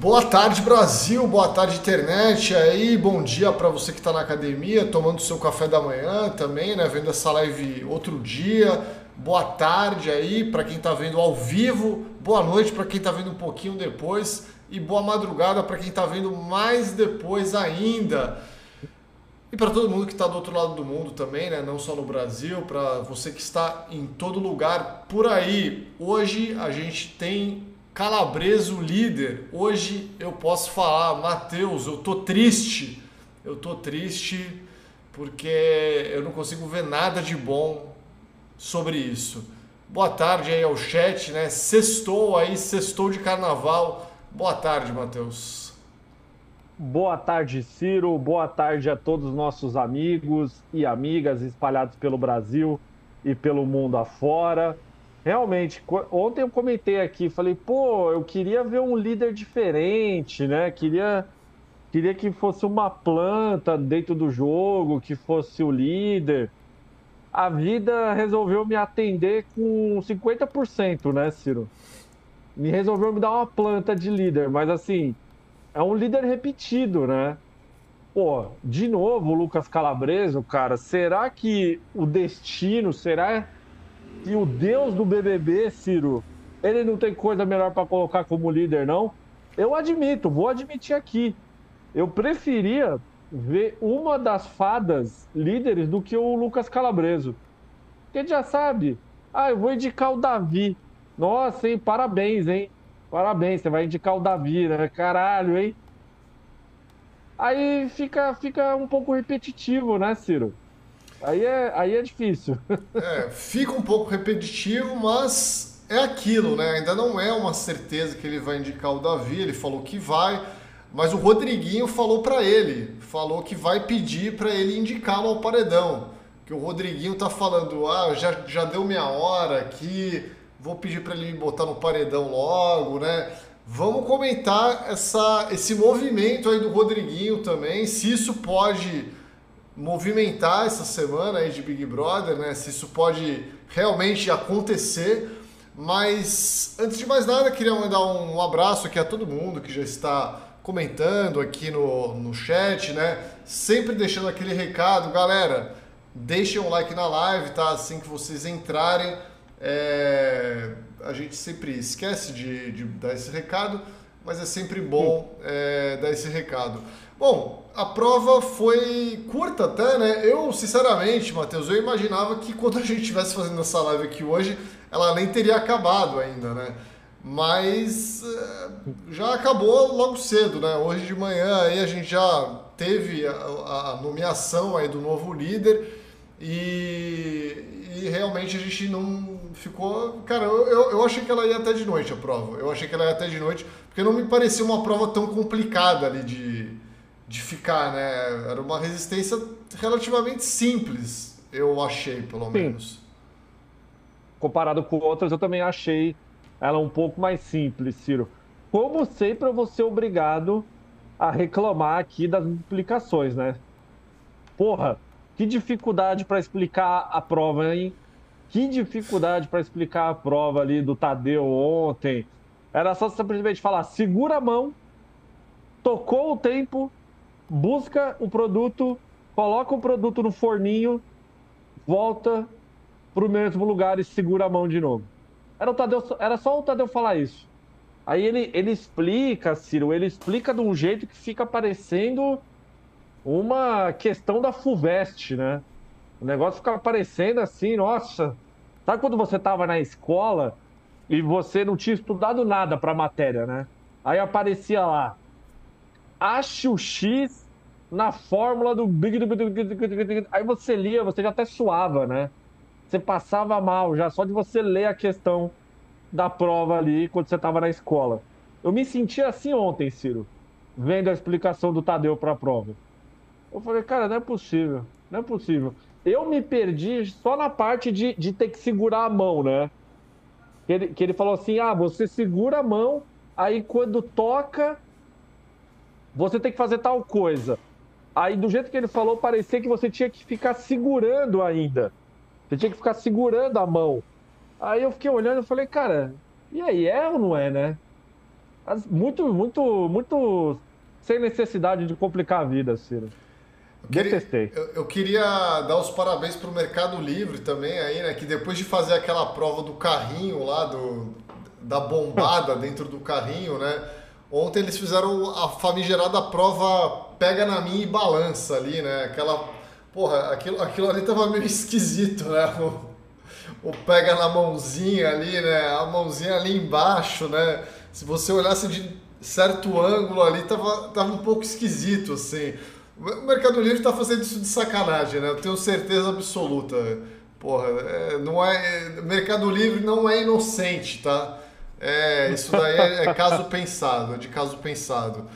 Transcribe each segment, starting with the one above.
Boa tarde, Brasil. Boa tarde, internet. Aí, bom dia para você que está na academia, tomando seu café da manhã também, né? Vendo essa live outro dia. Boa tarde aí para quem está vendo ao vivo. Boa noite para quem está vendo um pouquinho depois. E boa madrugada para quem está vendo mais depois ainda. E para todo mundo que está do outro lado do mundo também, né? Não só no Brasil, para você que está em todo lugar por aí. Hoje a gente tem Calabreso líder. Hoje eu posso falar, Matheus, eu tô triste. Eu tô triste porque eu não consigo ver nada de bom sobre isso. Boa tarde aí ao chat, né? Sextou aí, sextou de carnaval. Boa tarde, Matheus. Boa tarde, Ciro. Boa tarde a todos os nossos amigos e amigas espalhados pelo Brasil e pelo mundo afora. Realmente, ontem eu comentei aqui, falei, pô, eu queria ver um líder diferente, né? Queria, queria que fosse uma planta dentro do jogo, que fosse o líder. A vida resolveu me atender com 50%, né, Ciro? Me resolveu me dar uma planta de líder, mas assim, é um líder repetido, né? Pô, de novo, Lucas Calabreso, cara, será que o destino, será e o deus do BBB, Ciro, ele não tem coisa melhor para colocar como líder, não? Eu admito, vou admitir aqui. Eu preferia ver uma das fadas líderes do que o Lucas Calabreso. Porque já sabe. Ah, eu vou indicar o Davi. Nossa, hein? Parabéns, hein? Parabéns, você vai indicar o Davi, né? Caralho, hein? Aí fica, fica um pouco repetitivo, né, Ciro? Aí é, aí é difícil. É, fica um pouco repetitivo, mas é aquilo, né? Ainda não é uma certeza que ele vai indicar o Davi, ele falou que vai, mas o Rodriguinho falou para ele, falou que vai pedir para ele indicá-lo ao paredão. Que o Rodriguinho tá falando, ah, já, já deu minha hora aqui, vou pedir para ele me botar no paredão logo, né? Vamos comentar essa, esse movimento aí do Rodriguinho também, se isso pode movimentar essa semana aí de Big Brother, né? Se isso pode realmente acontecer. Mas antes de mais nada, queria mandar um abraço aqui a todo mundo que já está comentando aqui no, no chat, né? Sempre deixando aquele recado, galera. Deixem um like na live, tá? Assim que vocês entrarem, é... a gente sempre esquece de, de, dar esse recado, mas é sempre bom é, dar esse recado. Bom, a prova foi curta até, né? Eu, sinceramente, Matheus, eu imaginava que quando a gente estivesse fazendo essa live aqui hoje, ela nem teria acabado ainda, né? Mas eh, já acabou logo cedo, né? Hoje de manhã aí a gente já teve a, a nomeação aí do novo líder e, e, realmente a gente não ficou. Cara, eu, eu, achei que ela ia até de noite a prova. Eu achei que ela ia até de noite, porque não me parecia uma prova tão complicada ali de de ficar, né? Era uma resistência relativamente simples, eu achei, pelo Sim. menos. Comparado com outras, eu também achei ela um pouco mais simples, Ciro. Como sempre, eu vou ser obrigado a reclamar aqui das implicações, né? Porra, que dificuldade para explicar a prova, hein? Que dificuldade para explicar a prova ali do Tadeu ontem. Era só simplesmente falar: segura a mão, tocou o tempo, busca o produto, coloca o produto no forninho, volta para o mesmo lugar e segura a mão de novo. Era, o Tadeu, era só o Tadeu falar isso. Aí ele, ele explica, Ciro, ele explica de um jeito que fica parecendo uma questão da FUVEST, né? O negócio fica parecendo assim, nossa. Sabe quando você estava na escola e você não tinha estudado nada para matéria, né? Aí aparecia lá, ache o X na fórmula do Big. Aí você lia, você já até suava, né? Você passava mal já só de você ler a questão da prova ali quando você estava na escola. Eu me senti assim ontem, Ciro, vendo a explicação do Tadeu para a prova. Eu falei, cara, não é possível, não é possível. Eu me perdi só na parte de, de ter que segurar a mão, né? Que ele, que ele falou assim: ah, você segura a mão, aí quando toca, você tem que fazer tal coisa. Aí, do jeito que ele falou, parecia que você tinha que ficar segurando ainda. Você tinha que ficar segurando a mão. Aí eu fiquei olhando e falei, cara, e aí, é ou não é, né? muito, muito, muito sem necessidade de complicar a vida, Ciro. Detestei. Eu, eu, queria dar os parabéns para o Mercado Livre também aí, né? Que depois de fazer aquela prova do carrinho lá, do, da bombada dentro do carrinho, né? Ontem eles fizeram a famigerada prova pega na minha e balança ali, né? Aquela. Porra, aquilo, aquilo ali tava meio esquisito, né? O, o pega na mãozinha ali, né? A mãozinha ali embaixo, né? Se você olhasse de certo ângulo ali, tava, tava um pouco esquisito, assim. O Mercado Livre está fazendo isso de sacanagem, né? Eu tenho certeza absoluta. Porra, é, não é, Mercado Livre não é inocente, tá? É, isso daí é, é caso pensado, é de caso pensado.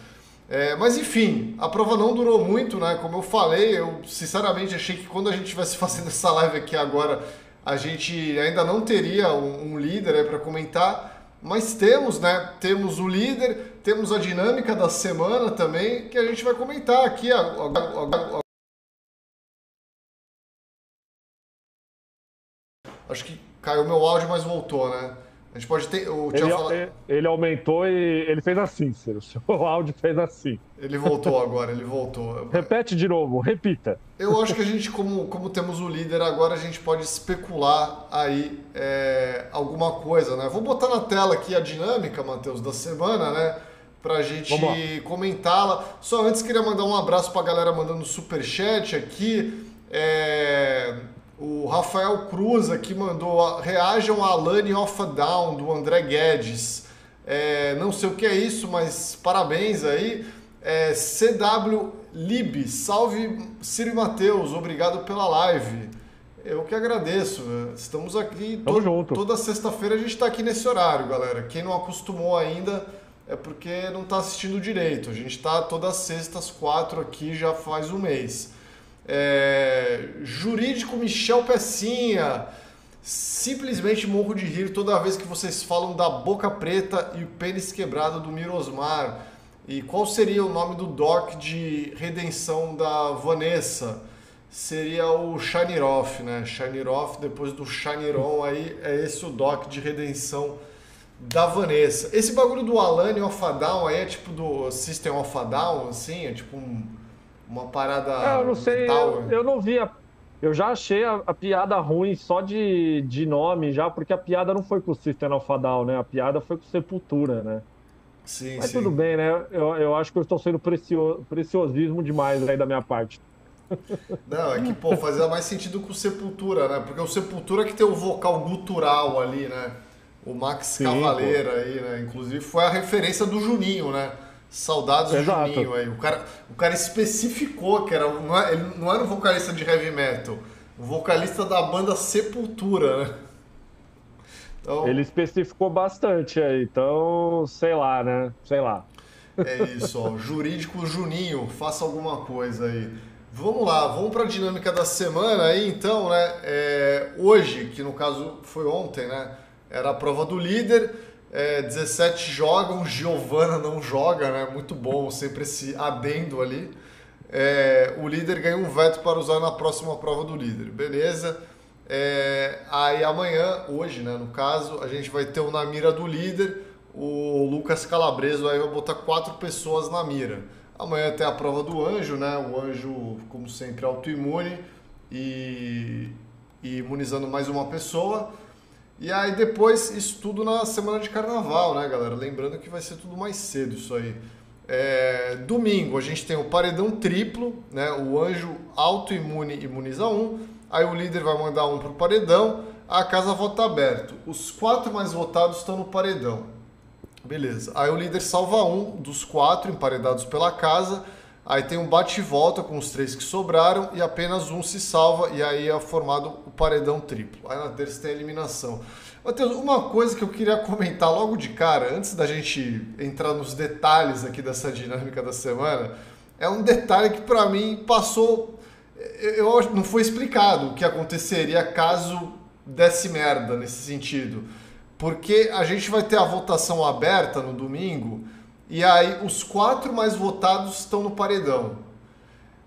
É, mas enfim, a prova não durou muito, né? Como eu falei, eu sinceramente achei que quando a gente estivesse fazendo essa live aqui agora, a gente ainda não teria um, um líder para comentar. Mas temos, né? Temos o líder, temos a dinâmica da semana também, que a gente vai comentar aqui. Acho que caiu meu áudio, mas voltou, né? A gente pode ter. O ele, fala... ele aumentou e ele fez assim, Ciro. O seu áudio fez assim. Ele voltou agora, ele voltou. Repete de novo, repita. Eu acho que a gente, como, como temos o líder agora, a gente pode especular aí é, alguma coisa, né? Vou botar na tela aqui a dinâmica, Matheus, da semana, né? Pra gente comentá-la. Só antes queria mandar um abraço pra galera mandando super chat aqui. É o Rafael Cruz aqui mandou reajam a Lane of a Down do André Guedes. É, não sei o que é isso, mas parabéns aí. É, CW Lib, salve Ciro e Matheus, obrigado pela live. Eu que agradeço. Estamos aqui to toda sexta-feira a gente está aqui nesse horário, galera. Quem não acostumou ainda é porque não está assistindo direito. A gente está todas as sextas, quatro aqui já faz um mês. É, jurídico Michel Pecinha. Simplesmente morro de rir toda vez que vocês falam da boca preta e o pênis quebrado do Mirosmar. E qual seria o nome do doc de redenção da Vanessa? Seria o Shiniroff, né? Shiniroff, depois do Shiniron, aí é esse o doc de redenção da Vanessa. Esse bagulho do Alane of a Down aí é tipo do System of a Down, assim? É tipo um uma parada. É, eu não sei, eu, eu, não vi a, Eu já achei a, a, piada ruim só de, de nome, já, porque a piada não foi com o System of a Down, né? A piada foi com Sepultura, né? Sim, Mas sim. tudo bem, né? Eu, eu acho que eu estou sendo precio, preciosismo demais aí da minha parte. Não, é que, pô, fazia mais sentido com Sepultura, né? Porque o Sepultura que tem o vocal gutural ali, né? O Max Sim, Cavaleira pô. aí, né? Inclusive foi a referência do Juninho, né? Saudades do. Juninho aí. O cara, o cara especificou que era, não, é, ele não era um vocalista de heavy metal, o vocalista da banda Sepultura, né? Então, ele especificou bastante aí, então, sei lá, né? Sei lá. É isso, ó. Jurídico Juninho, faça alguma coisa aí. Vamos lá, vamos para a dinâmica da semana aí, então, né? É, hoje, que no caso foi ontem, né? Era a prova do líder. É, 17 jogam, Giovana não joga, né? Muito bom, sempre esse adendo ali. É, o líder ganha um veto para usar na próxima prova do líder, beleza? É, aí amanhã, hoje, né, no caso, a gente vai ter o na mira do líder, o Lucas Calabreso aí vai botar quatro pessoas na mira. Amanhã tem a prova do anjo, né? O anjo, como sempre, autoimune e, e imunizando mais uma pessoa. E aí depois isso tudo na semana de carnaval, né, galera? Lembrando que vai ser tudo mais cedo isso aí. É, domingo a gente tem o paredão triplo, né? O anjo autoimune imuniza um, aí o líder vai mandar um pro paredão, a casa vota aberto. Os quatro mais votados estão no paredão. Beleza. Aí o líder salva um dos quatro emparedados pela casa. Aí tem um bate e volta com os três que sobraram e apenas um se salva e aí é formado o paredão triplo. Aí na terça tem a eliminação. Matheus, uma coisa que eu queria comentar logo de cara, antes da gente entrar nos detalhes aqui dessa dinâmica da semana, é um detalhe que para mim passou, eu não foi explicado o que aconteceria caso desse merda nesse sentido. Porque a gente vai ter a votação aberta no domingo e aí os quatro mais votados estão no paredão.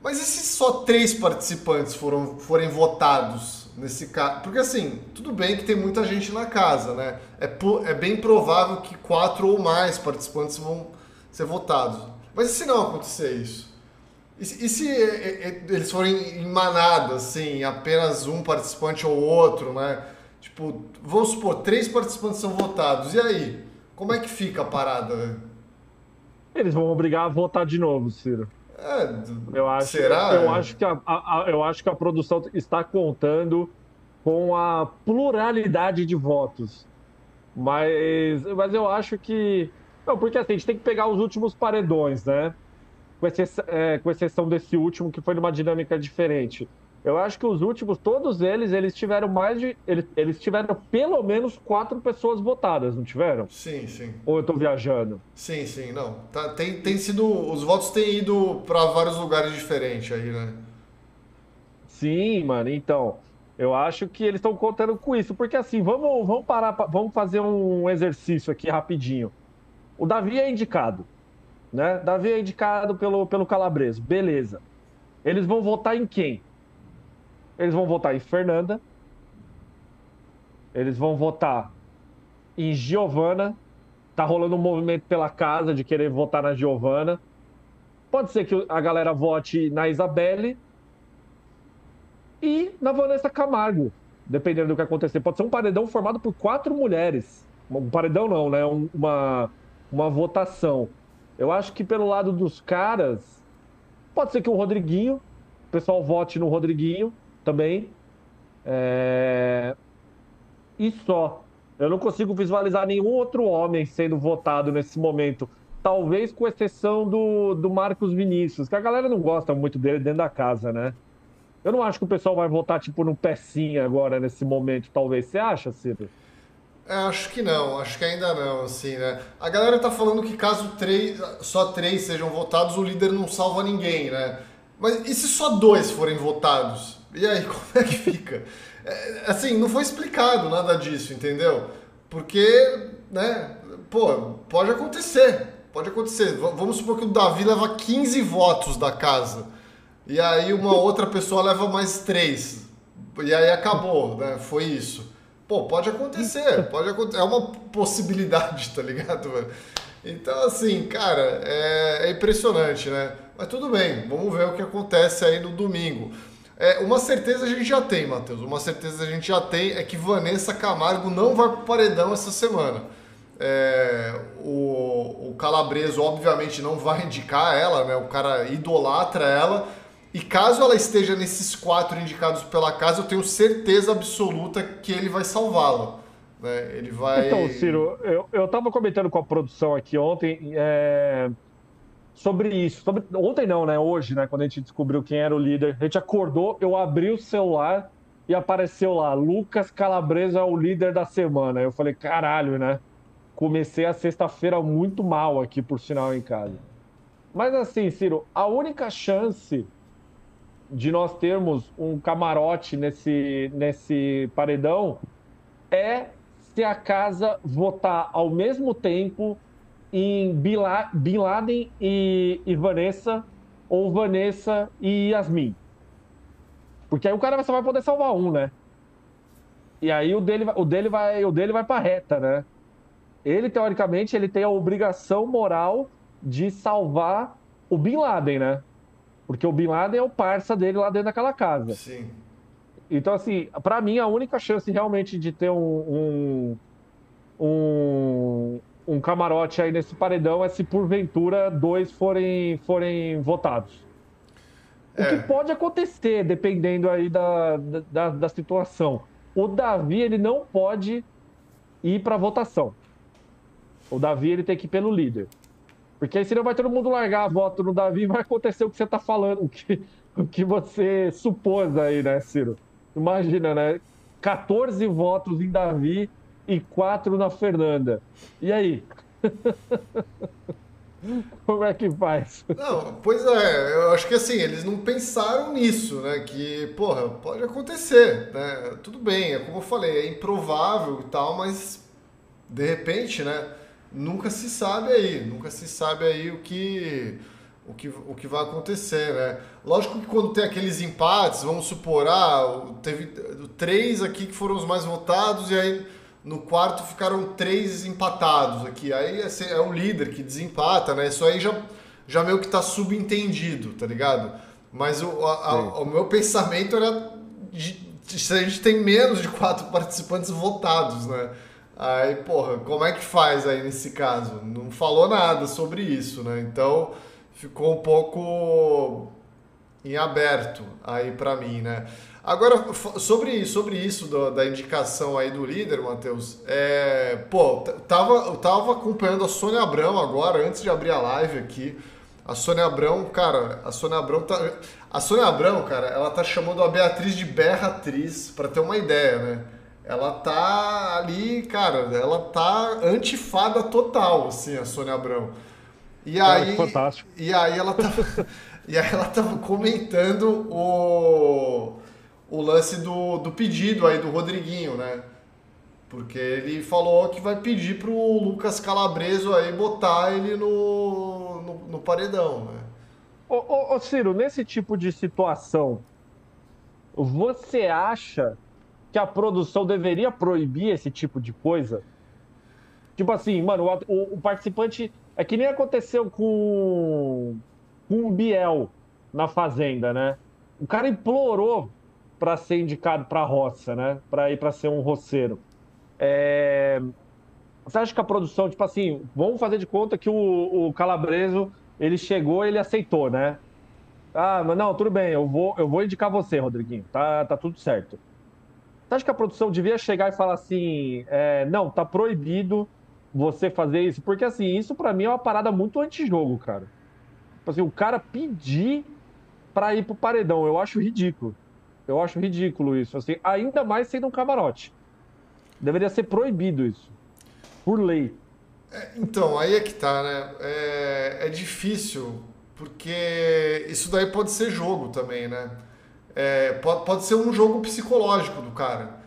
Mas e se só três participantes foram, forem votados nesse caso. Porque assim, tudo bem que tem muita gente na casa, né? É, é bem provável que quatro ou mais participantes vão ser votados. Mas e se não acontecer isso? E se, e se eles forem em manada, assim, apenas um participante ou outro, né? Tipo, vamos supor, três participantes são votados. E aí? Como é que fica a parada? Né? Eles vão obrigar a votar de novo, Ciro. É, eu acho, será? Eu, acho que a, a, a, eu acho que a produção está contando com a pluralidade de votos. Mas, mas eu acho que. Não, porque assim, a gente tem que pegar os últimos paredões, né? Com é, com exceção desse último, que foi numa dinâmica diferente. Eu acho que os últimos, todos eles, eles tiveram mais de. Eles, eles tiveram pelo menos quatro pessoas votadas, não tiveram? Sim, sim. Ou eu tô viajando? Sim, sim, não. Tá, tem, tem sido. Os votos têm ido para vários lugares diferentes aí, né? Sim, mano, então. Eu acho que eles estão contando com isso, porque assim, vamos, vamos parar, vamos fazer um exercício aqui rapidinho. O Davi é indicado, né? Davi é indicado pelo, pelo Calabreso, beleza. Eles vão votar em quem? Eles vão votar em Fernanda. Eles vão votar em Giovana. Tá rolando um movimento pela casa de querer votar na Giovana. Pode ser que a galera vote na Isabelle e na Vanessa Camargo, dependendo do que acontecer. Pode ser um paredão formado por quatro mulheres. Um paredão não, né? Uma, uma votação. Eu acho que pelo lado dos caras, pode ser que o Rodriguinho, o pessoal vote no Rodriguinho também. É... E só. Eu não consigo visualizar nenhum outro homem sendo votado nesse momento. Talvez com exceção do, do Marcos Vinícius, que a galera não gosta muito dele dentro da casa, né? Eu não acho que o pessoal vai votar, tipo, no pecinha agora, nesse momento, talvez. Você acha, Ciro? É, acho que não, acho que ainda não, assim, né? A galera tá falando que caso três, só três sejam votados, o líder não salva ninguém, né? Mas e se só dois forem votados? E aí, como é que fica? É, assim, não foi explicado nada disso, entendeu? Porque, né, pô, pode acontecer, pode acontecer. Vamos supor que o Davi leva 15 votos da casa e aí uma outra pessoa leva mais três. E aí acabou, né? Foi isso. Pô, pode acontecer, pode acontecer. É uma possibilidade, tá ligado, velho? Então, assim, cara, é, é, impressionante, né? Mas tudo bem, vamos ver o que acontece aí no domingo. É, uma certeza a gente já tem, Matheus. Uma certeza a gente já tem é que Vanessa Camargo não vai pro paredão essa semana. É, o, o Calabreso, obviamente, não vai indicar ela, né? O cara idolatra ela. E caso ela esteja nesses quatro indicados pela casa, eu tenho certeza absoluta que ele vai salvá-la. Né? Ele vai. Então, Ciro, eu, eu tava comentando com a produção aqui ontem é, sobre isso. Sobre, ontem não, né? Hoje, né? Quando a gente descobriu quem era o líder. A gente acordou, eu abri o celular e apareceu lá: Lucas Calabresa é o líder da semana. Eu falei, caralho, né? Comecei a sexta-feira muito mal aqui, por sinal, em casa. Mas assim, Ciro, a única chance de nós termos um camarote nesse, nesse paredão é se a casa votar ao mesmo tempo em Bin Laden e, e Vanessa ou Vanessa e Yasmin. Porque aí o cara só vai poder salvar um, né? E aí o dele, o dele vai, o dele vai para reta, né? Ele teoricamente ele tem a obrigação moral de salvar o Bin Laden, né? Porque o Bin Laden é o parça dele lá dentro daquela casa. Sim. Então, assim, para mim, a única chance realmente de ter um, um, um, um, camarote aí nesse paredão é se porventura dois forem, forem votados. O é. que pode acontecer, dependendo aí da, da, da situação. O Davi, ele não pode ir para votação. O Davi, ele tem que ir pelo líder. Porque aí senão vai todo mundo largar a voto no Davi e vai acontecer o que você está falando, o que, o que você supôs aí, né, Ciro? Imagina, né? 14 votos em Davi e 4 na Fernanda. E aí? Como é que faz? Não, pois é, eu acho que assim, eles não pensaram nisso, né? Que, porra, pode acontecer, né? Tudo bem, é como eu falei, é improvável e tal, mas de repente, né? nunca se sabe aí, nunca se sabe aí o que o que, o que vai acontecer, né? Lógico que quando tem aqueles empates, vamos supor, ah, teve três aqui que foram os mais votados e aí no quarto ficaram três empatados aqui. Aí é, é o líder que desempata, né? Isso aí já, já meio que tá subentendido, tá ligado? Mas o, a, a, o meu pensamento era de, de, a gente tem menos de quatro participantes votados, né? Aí, porra, como é que faz aí nesse caso? Não falou nada sobre isso, né? Então ficou um pouco em aberto aí para mim, né? Agora, sobre, sobre isso do, da indicação aí do líder, Matheus, é, pô, tava, eu tava acompanhando a Sônia Abrão agora, antes de abrir a live aqui. A Sônia Abrão, cara, a Sônia Abrão tá. A Sônia Abrão, cara, ela tá chamando a Beatriz de berra atriz, para ter uma ideia, né? Ela tá ali, cara, ela tá antifada total, assim, a Sônia Abrão. E aí, fantástico. E aí ela tava, e aí ela tava comentando o, o lance do, do pedido aí do Rodriguinho, né? Porque ele falou que vai pedir pro Lucas Calabreso aí botar ele no, no, no paredão, né? Ô, ô, ô, Ciro, nesse tipo de situação, você acha que a produção deveria proibir esse tipo de coisa? Tipo assim, mano, o, o participante é que nem aconteceu com, com o Biel na Fazenda, né? O cara implorou para ser indicado para a roça, né? Para ir para ser um roceiro. É... Você acha que a produção, tipo assim, vamos fazer de conta que o, o Calabreso ele chegou ele aceitou, né? Ah, mas não, tudo bem, eu vou, eu vou indicar você, Rodriguinho, tá, tá tudo certo. Você acha que a produção devia chegar e falar assim: é, não, tá proibido você fazer isso, porque assim, isso para mim é uma parada muito antijogo, cara. Tipo assim, o cara pedir para ir pro paredão, eu acho ridículo. Eu acho ridículo isso, assim, ainda mais sendo um camarote. Deveria ser proibido isso, por lei. É, então, aí é que tá, né? É, é, difícil, porque isso daí pode ser jogo também, né? É, pode, pode ser um jogo psicológico do cara.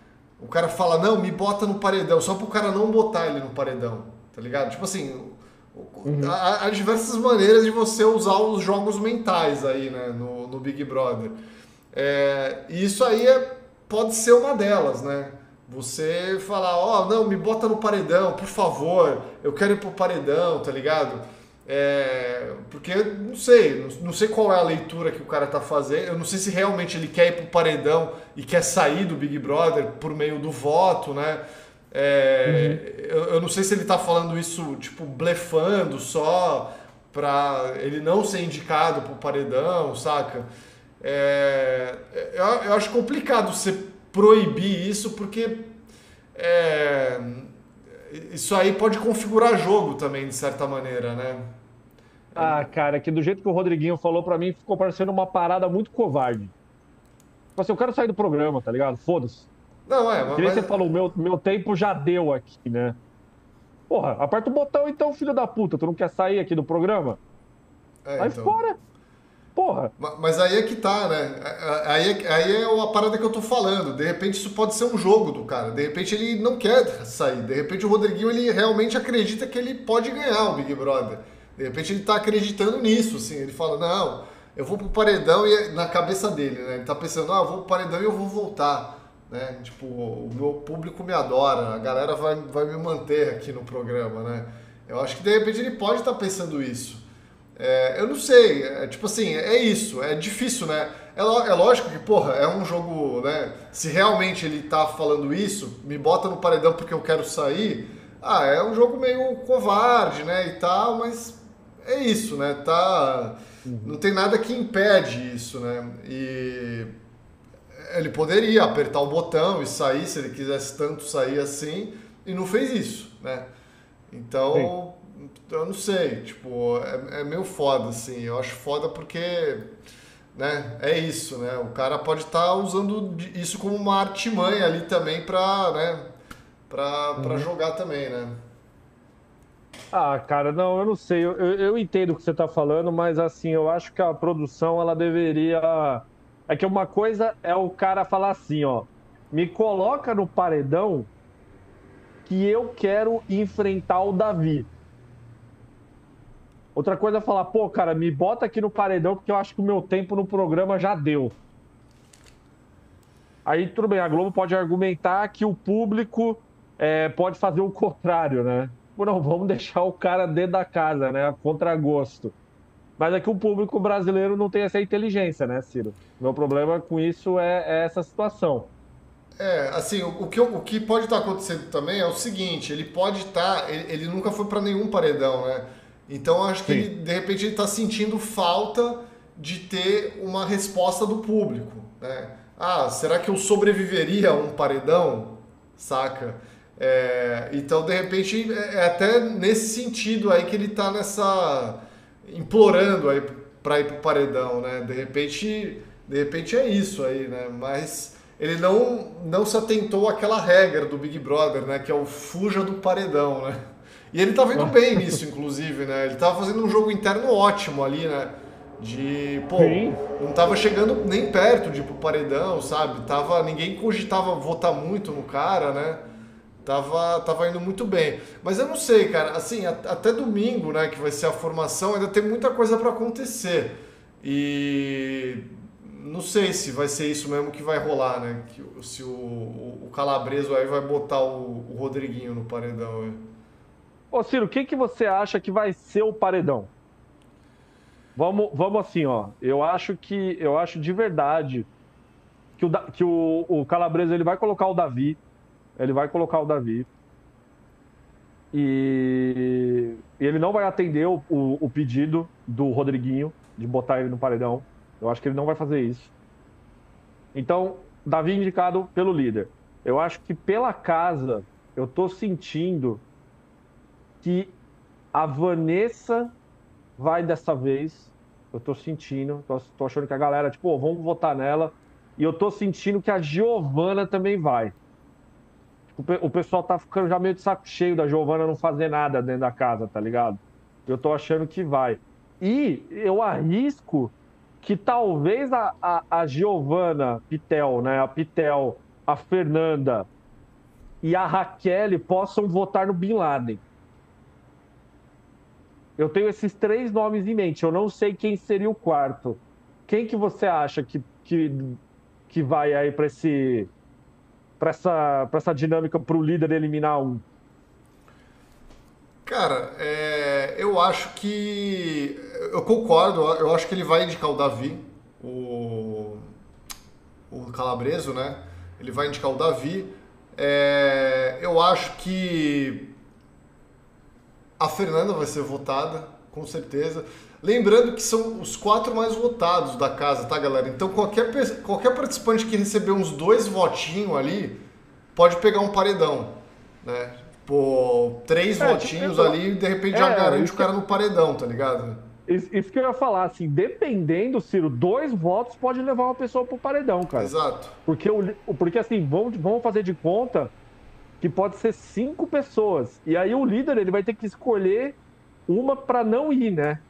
O cara fala, não, me bota no paredão, só pro cara não botar ele no paredão, tá ligado? Tipo assim, uhum. há, há, diversas maneiras de você usar os jogos mentais aí, né, no, no Big Brother. É, e isso aí é, pode ser uma delas, né? Você falar, ó, oh, não, me bota no paredão, por favor, eu quero ir pro paredão, tá ligado? É, porque não sei, não sei qual é a leitura que o cara tá fazendo. Eu não sei se realmente ele quer ir pro paredão e quer sair do Big Brother por meio do voto, né? É, uhum. eu, eu, não sei se ele tá falando isso, tipo, blefando só pra ele não ser indicado pro paredão, saca? É, eu, eu, acho complicado você proibir isso porque é, isso aí pode configurar jogo também, de certa maneira, né? Ah, cara, que do jeito que o Rodriguinho falou para mim, ficou parecendo uma parada muito covarde. Tipo assim, eu quero sair do programa, tá ligado? Foda-se. Não, é, mas. Que você falou, meu, meu tempo já deu aqui, né? Porra, aperta o botão então, filho da puta. Tu não quer sair aqui do programa? É, Vai então... fora. Porra. Mas aí é que tá, né? Aí, é, aí é a parada que eu tô falando. De repente isso pode ser um jogo do cara. De repente ele não quer sair. De repente o Rodriguinho ele realmente acredita que ele pode ganhar o Big Brother. De repente ele está acreditando nisso, assim. Ele fala, não, eu vou pro paredão e é na cabeça dele, né? Ele tá pensando, ah, eu vou pro paredão e eu vou voltar. Né? Tipo, o meu público me adora, a galera vai, vai me manter aqui no programa, né? Eu acho que de repente ele pode estar tá pensando isso. É, eu não sei, é, tipo assim, é isso, é difícil, né? É, é, lógico que, porra, é um jogo, né? Se realmente ele tá falando isso, me bota no paredão porque eu quero sair, ah, é um jogo meio covarde, né? E tal, mas é isso, né? Tá, uhum. Não tem nada que impede isso, né? E ele poderia apertar o botão e sair se ele quisesse tanto sair assim e não fez isso, né? Então, Sim. Eu não sei, tipo, é, é, meio foda, assim. Eu acho foda porque, né, é isso, né? O cara pode estar tá usando isso como uma artimanha ali também pra, né, pra, pra uhum. jogar também, né? Ah, cara, não, eu não sei. Eu, eu, eu entendo o que você está falando, mas assim, eu acho que a produção ela deveria. É que uma coisa é o cara falar assim, ó, me coloca no paredão que eu quero enfrentar o Davi. Outra coisa é falar, pô, cara, me bota aqui no paredão porque eu acho que o meu tempo no programa já deu. Aí tudo bem, a Globo pode argumentar que o público é, pode fazer o contrário, né? Não, vamos deixar o cara dentro da casa, né? Contra gosto. Mas é que o público brasileiro não tem essa inteligência, né, Ciro? Meu problema com isso é, é essa situação. É, assim, o, o, que, o que pode estar acontecendo também é o seguinte, ele pode estar, ele, ele nunca foi para nenhum paredão, né? Então acho que ele, de repente ele está sentindo falta de ter uma resposta do público, né? Ah, será que eu sobreviveria a um paredão? Saca? É, então, de repente, é, é até nesse sentido aí que ele está nessa implorando aí para ir pro paredão, né? De repente, de repente é isso aí, né? Mas ele não não se atentou àquela regra do Big Brother, né? Que é o fuja do paredão, né? E ele tava indo bem nisso, inclusive, né? Ele tava fazendo um jogo interno ótimo ali, né? De, pô, Sim. não tava chegando nem perto de ir pro paredão, sabe? Tava, ninguém cogitava votar muito no cara, né? Tava, tava indo muito bem. Mas eu não sei, cara, assim, até domingo, né, que vai ser a formação, ainda tem muita coisa para acontecer. E não sei se vai ser isso mesmo que vai rolar, né? Que, se o, o Calabreso aí vai botar o, o Rodriguinho no paredão. Aí. Ô Ciro, o que, você acha que vai ser o paredão? Vamos, vamos assim, ó. Eu acho que eu acho de verdade que o, que o, o Calabreso ele vai colocar o Davi ele vai colocar o Davi. E, ele não vai atender o, o, o, pedido do Rodriguinho de botar ele no paredão. Eu acho que ele não vai fazer isso. Então, Davi indicado pelo líder. Eu acho que pela casa, eu tô sentindo que a Vanessa vai dessa vez. Eu tô sentindo, tô, tô achando que a galera, tipo, oh, vamos votar nela. E eu tô sentindo que a Giovana também vai o pessoal tá ficando já meio de saco cheio da Giovana não fazer nada dentro da casa, tá ligado? Eu tô achando que vai. E eu arrisco que talvez a, a, a Giovana Pitel, né? A Pitel, a Fernanda e a Raquel possam votar no Bin Laden. Eu tenho esses três nomes em mente. Eu não sei quem seria o quarto. Quem que você acha que, que, que vai aí para esse para essa, essa dinâmica para o líder eliminar um? Cara, é, eu acho que. Eu concordo, eu acho que ele vai indicar o Davi, o, o Calabreso, né? Ele vai indicar o Davi. É, eu acho que a Fernanda vai ser votada, com certeza. Lembrando que são os quatro mais votados da casa, tá, galera? Então qualquer, qualquer participante que receber uns dois votinhos ali pode pegar um paredão, né? Pô, três é, votinhos tipo, ali e de repente é, já garante o cara no paredão, tá ligado? Isso que eu ia falar, assim, dependendo, Ciro, dois votos pode levar uma pessoa pro paredão, cara. Exato. Porque, o, porque assim, vamos, vamos fazer de conta que pode ser cinco pessoas. E aí o líder ele vai ter que escolher uma para não ir, né?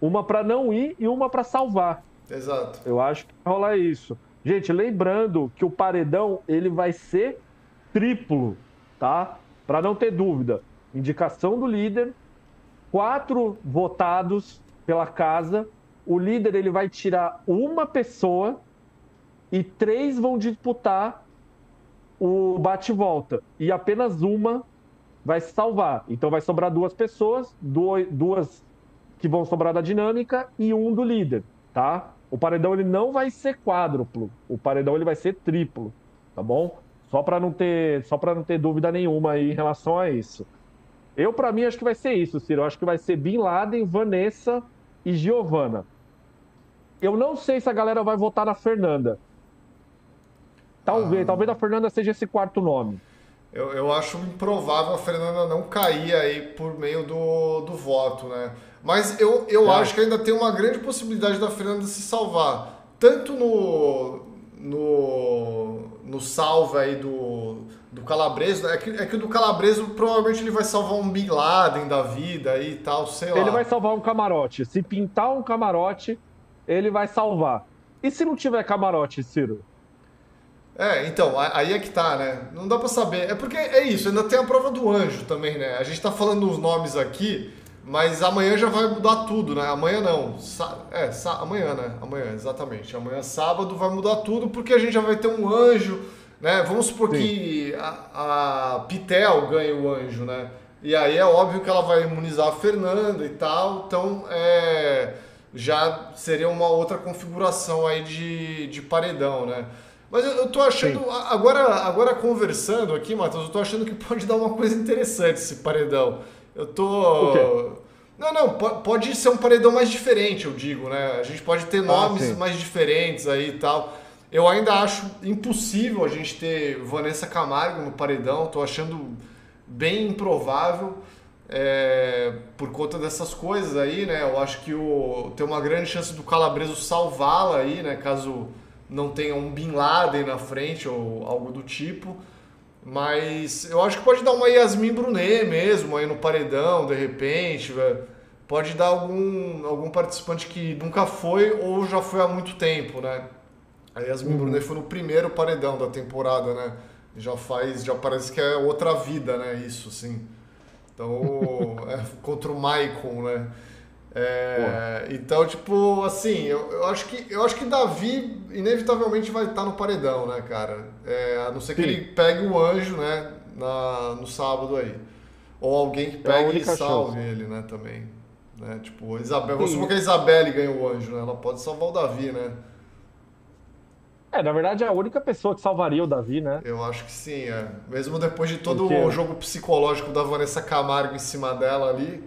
Uma para não ir e uma para salvar. Exato. Eu acho que vai rolar isso. Gente, lembrando que o paredão ele vai ser triplo, tá? Para não ter dúvida. Indicação do líder, quatro votados pela casa. O líder ele vai tirar uma pessoa e três vão disputar o bate-volta. E apenas uma vai se salvar. Então vai sobrar duas pessoas, duas que vão sobrar da dinâmica e um do líder, tá? O paredão ele não vai ser quádruplo, o paredão ele vai ser triplo, tá bom? Só para não ter, só para não ter dúvida nenhuma aí em relação a isso. Eu para mim acho que vai ser isso, Ciro. Eu acho que vai ser Bin Laden, Vanessa e Giovana. Eu não sei se a galera vai votar na Fernanda. Talvez, ah. talvez a Fernanda seja esse quarto nome. Eu, eu acho improvável a Fernanda não cair aí por meio do, do voto, né? Mas eu, eu é. acho que ainda tem uma grande possibilidade da Fernanda se salvar. Tanto no, no, no salve aí do, do Calabreso. É que, é que o do Calabreso provavelmente ele vai salvar um Bin Laden da vida e tal, sei lá. Ele vai salvar um camarote. Se pintar um camarote, ele vai salvar. E se não tiver camarote, Ciro? É, então, aí é que tá, né? Não dá para saber. É porque é isso, ainda tem a prova do anjo também, né? A gente tá falando os nomes aqui, Mas amanhã já vai mudar tudo, né? Amanhã não. É, amanhã, né? Amanhã, exatamente. Amanhã, sábado, vai mudar tudo porque a gente já vai ter um anjo, né? Vamos supor Sim. que a, a Pitel ganhe o anjo, né? E aí é óbvio que ela vai imunizar a Fernanda e tal. Então, é, já seria uma outra configuração aí de, de paredão, né? Mas eu, eu tô achando, agora, agora conversando aqui, Matheus, eu tô achando que pode dar uma coisa interessante esse paredão. Eu tô. Não, não, pode ser um paredão mais diferente, eu digo, né? A gente pode ter ah, nomes ah, mais diferentes aí e tal. Eu ainda acho impossível a gente ter Vanessa Camargo no paredão, tô achando bem improvável é, por conta dessas coisas aí, né? Eu acho que o, tem uma grande chance do Calabreso salvá-la aí, né? Caso não tenha um Bin Laden na frente ou algo do tipo. Mas eu acho que pode dar uma Yasmin Brunet mesmo aí no paredão, de repente. Pode dar algum, algum participante que nunca foi ou já foi há muito tempo, né? A Yasmin uhum. Brunet foi no primeiro paredão da temporada, né? Já faz, já parece que é outra vida, né? Isso, sim. Então, é, contra o Maicon, né? É, então, tipo, assim, eu, eu, acho que, eu acho que Davi inevitavelmente vai estar no paredão, né, cara? É, a não ser que Sim. ele pegue o anjo, né, na, no sábado aí. Ou alguém que é pegue é e salve chance. ele, né, também. Né? Tipo, Isabel, vamos supor que a Isabelle ganha o anjo, né? Ela pode salvar o Davi, né? É, na verdade é a única pessoa que salvaria o Davi, né? Eu acho que sim, é. Mesmo depois de todo o jogo psicológico da Vanessa Camargo em cima dela ali.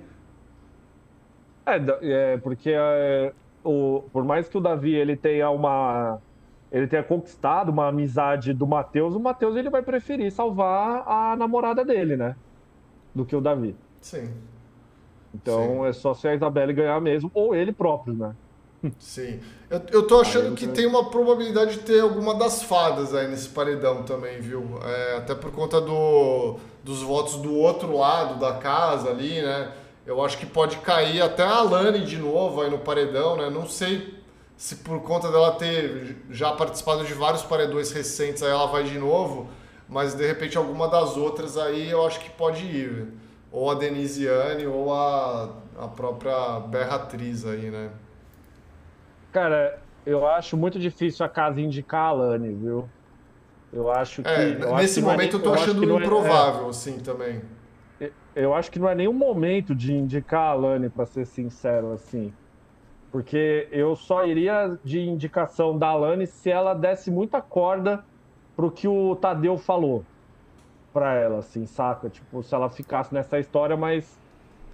É, é porque é, o, por mais que o Davi ele tenha uma ele tenha conquistado uma amizade do Matheus, o Matheus ele vai preferir salvar a namorada dele, né? Do que o Davi. Sim. Então Sim. é só se a Isabelle ganhar mesmo, ou ele próprio, né? Sim. Eu, eu tô achando eu que tem uma probabilidade de ter alguma das fadas aí nesse paredão também, viu? É, até por conta do, dos votos do outro lado da casa ali, né? Eu acho que pode cair até a Alane de novo aí no paredão, né? Não sei se por conta dela ter já participado de vários paredões recentes, aí ela vai de novo, mas de repente alguma das outras aí eu acho que pode ir. Ou a Denisiane ou a, a própria Berratriz aí, né? Cara, eu acho muito difícil a casa indicar a Alane, viu? Eu acho que. É, eu nesse acho que momento é, eu tô achando improvável, é, assim, também eu acho que não é nenhum momento de indicar a Alane, para ser sincero, assim. Porque eu só iria de indicação da Alane se ela desse muita corda pro que o Tadeu falou pra ela, assim, saca? Tipo, se ela ficasse nessa história, mas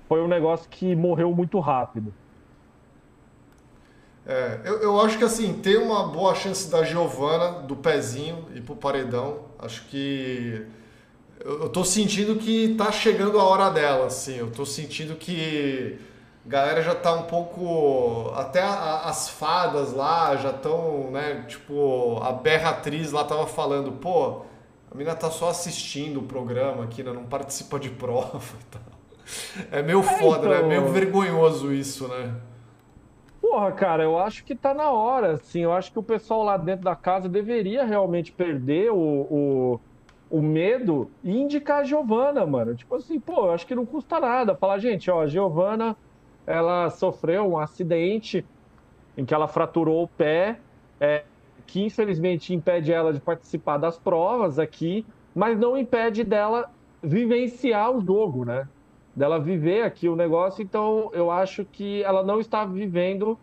foi um negócio que morreu muito rápido. É, eu, eu acho que assim, tem uma boa chance da Giovana, do pezinho, ir pro paredão. Acho que eu, eu tô sentindo que tá chegando a hora dela, assim. Eu tô sentindo que a galera já tá um pouco. Até a, as fadas lá já estão, né? Tipo, a berra atriz lá tava falando, pô, a mina tá só assistindo o programa aqui, né? Não participa de prova e tal. É meio é, foda, então... né? É meio então. vergonhoso isso, né? Porra, cara, eu acho que tá na hora, assim. Eu acho que o pessoal lá dentro da casa deveria realmente perder o, o o medo e indicar a Giovana, mano. Tipo assim, pô, acho que não custa nada. Falar, gente, ó, a Giovana, ela sofreu um acidente em que ela fraturou o pé, é, que infelizmente impede ela de participar das provas aqui, mas não impede dela vivenciar o jogo, né? Dela viver aqui o negócio. Então, eu acho que ela não está vivendo,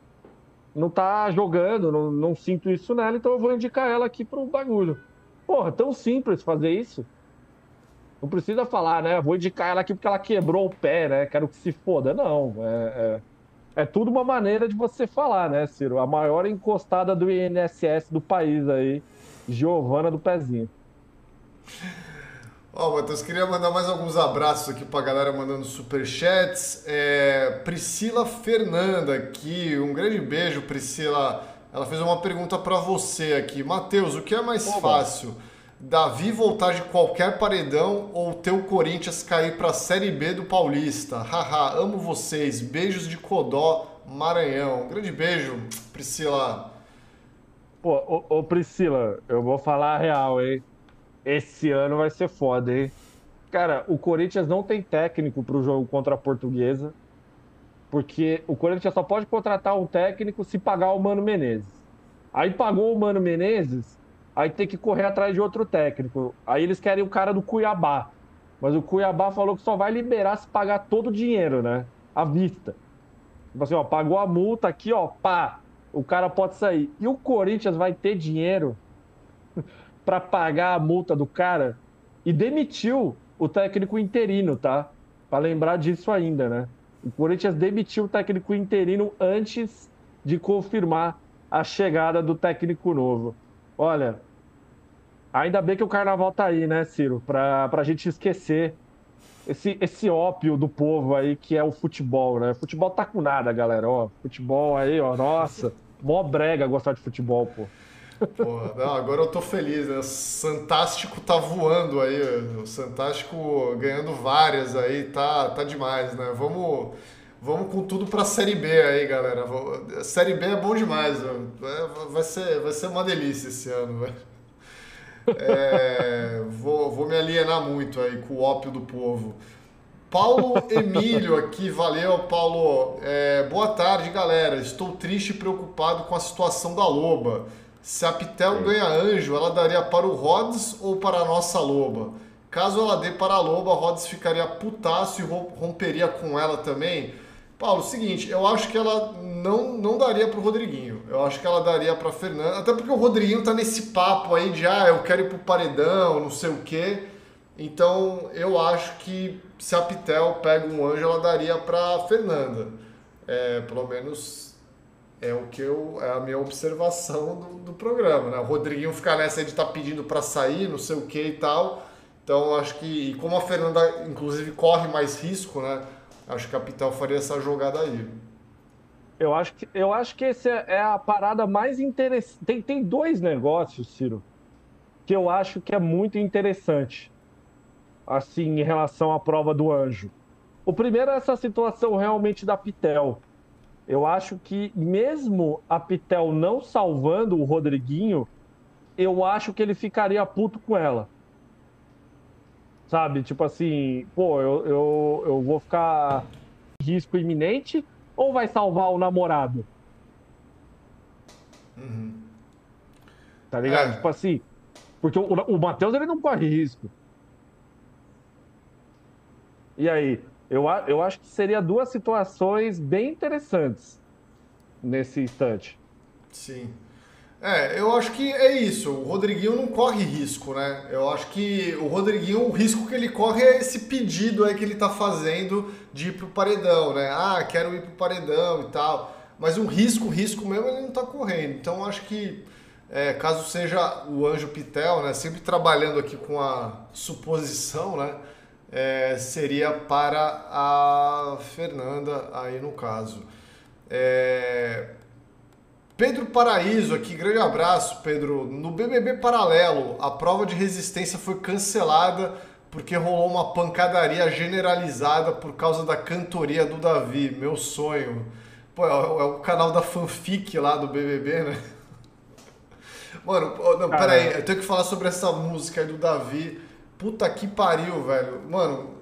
não está jogando, não, não sinto isso nela, então eu vou indicar ela aqui pro bagulho. Porra, tão simples fazer isso. Não precisa falar, né? Vou indicar ela aqui porque ela quebrou o pé, né? Quero que se foda. Não. É, é, é tudo uma maneira de você falar, né, Ciro? A maior encostada do INSS do país aí, Giovana do Pezinho. Ó, oh, Matheus, queria mandar mais alguns abraços aqui pra galera mandando superchats. É, Priscila Fernanda aqui, um grande beijo, Priscila. Ela fez uma pergunta para você aqui. Matheus, o que é mais Oba. fácil? Davi voltar de qualquer paredão ou ter o Corinthians cair para a Série B do Paulista? Haha, amo vocês. Beijos de Codó, Maranhão. grande beijo, Priscila. Pô, ô, ô, Priscila, eu vou falar a real, hein? Esse ano vai ser foda, hein? Cara, o Corinthians não tem técnico pro jogo contra a Portuguesa. Porque o Corinthians só pode contratar um técnico se pagar o Mano Menezes. Aí pagou o Mano Menezes, aí tem que correr atrás de outro técnico. Aí eles querem o cara do Cuiabá. Mas o Cuiabá falou que só vai liberar se pagar todo o dinheiro, né? À vista. Tipo assim, ó, pagou a multa aqui, ó, pá, o cara pode sair. E o Corinthians vai ter dinheiro para pagar a multa do cara e demitiu o técnico interino, tá? Para lembrar disso ainda, né? O Corinthians demitiu o técnico interino antes de confirmar a chegada do técnico novo. Olha, ainda bem que o carnaval tá aí, né, Ciro? Pra, pra gente esquecer esse, esse ópio do povo aí que é o futebol, né? Futebol tá com nada, galera. Ó, futebol aí, ó, nossa, mó brega gostar de futebol, pô. Porra, não, agora eu tô feliz, né? O Santástico tá voando aí, o ganhando várias aí, tá, tá demais, né? Vamos, vamos com tudo pra Série B aí, galera. Série B é bom demais, é, vai ser, vai ser uma delícia esse ano, velho. É, vou, vou me alienar muito aí com o ópio do povo. Paulo Emílio aqui, valeu, Paulo. É, boa tarde, galera. Estou triste e preocupado com a situação da Loba. Se a Pitel ganha anjo, ela daria para o Rhodes ou para a nossa loba? Caso ela dê para a loba, a Rhodes ficaria putaço e romperia com ela também. Paulo, seguinte, eu acho que ela não, não daria para o Rodriguinho. Eu acho que ela daria para Fernanda. Até porque o Rodriguinho tá nesse papo aí de, ah, eu quero ir pro paredão, não sei o quê. Então, eu acho que se a Pitel pega um anjo, ela daria para Fernanda. É, pelo menos é o que eu é a minha observação do, do programa, né? O Rodriguinho ficar nessa de estar tá pedindo para sair, não sei o que e tal. Então acho que como a Fernanda inclusive corre mais risco, né? Acho que a Pitel faria essa jogada aí. Eu acho que eu acho que esse é, é a parada mais interessante. Tem, tem dois negócios, Ciro, que eu acho que é muito interessante. Assim, em relação à prova do anjo. O primeiro é essa situação realmente da Pitel eu acho que mesmo a Pitel não salvando o Rodriguinho, eu acho que ele ficaria puto com ela. Sabe? Tipo assim, pô, eu, eu, eu vou ficar risco iminente ou vai salvar o namorado? Uhum. Tá ligado? É. Tipo assim, porque o, o Matheus ele não corre risco. E aí? Eu, eu acho que seria duas situações bem interessantes nesse instante. Sim. É, eu acho que é isso. O Rodriguinho não corre risco, né? Eu acho que o Rodriguinho, o risco que ele corre é esse pedido aí que ele tá fazendo de ir pro paredão, né? Ah, quero ir pro paredão e tal. Mas um risco, risco mesmo, ele não tá correndo. Então eu acho que, é, caso seja o Anjo Pitel, né? Sempre trabalhando aqui com a suposição, né? É, seria para a Fernanda, aí no caso. É... Pedro Paraíso aqui, grande abraço, Pedro. No BBB Paralelo, a prova de resistência foi cancelada porque rolou uma pancadaria generalizada por causa da cantoria do Davi. Meu sonho. Pô, é o é canal da fanfic lá do BBB, né? Mano, não, peraí, eu tenho que falar sobre essa música aí do Davi Puta que pariu, velho. Mano,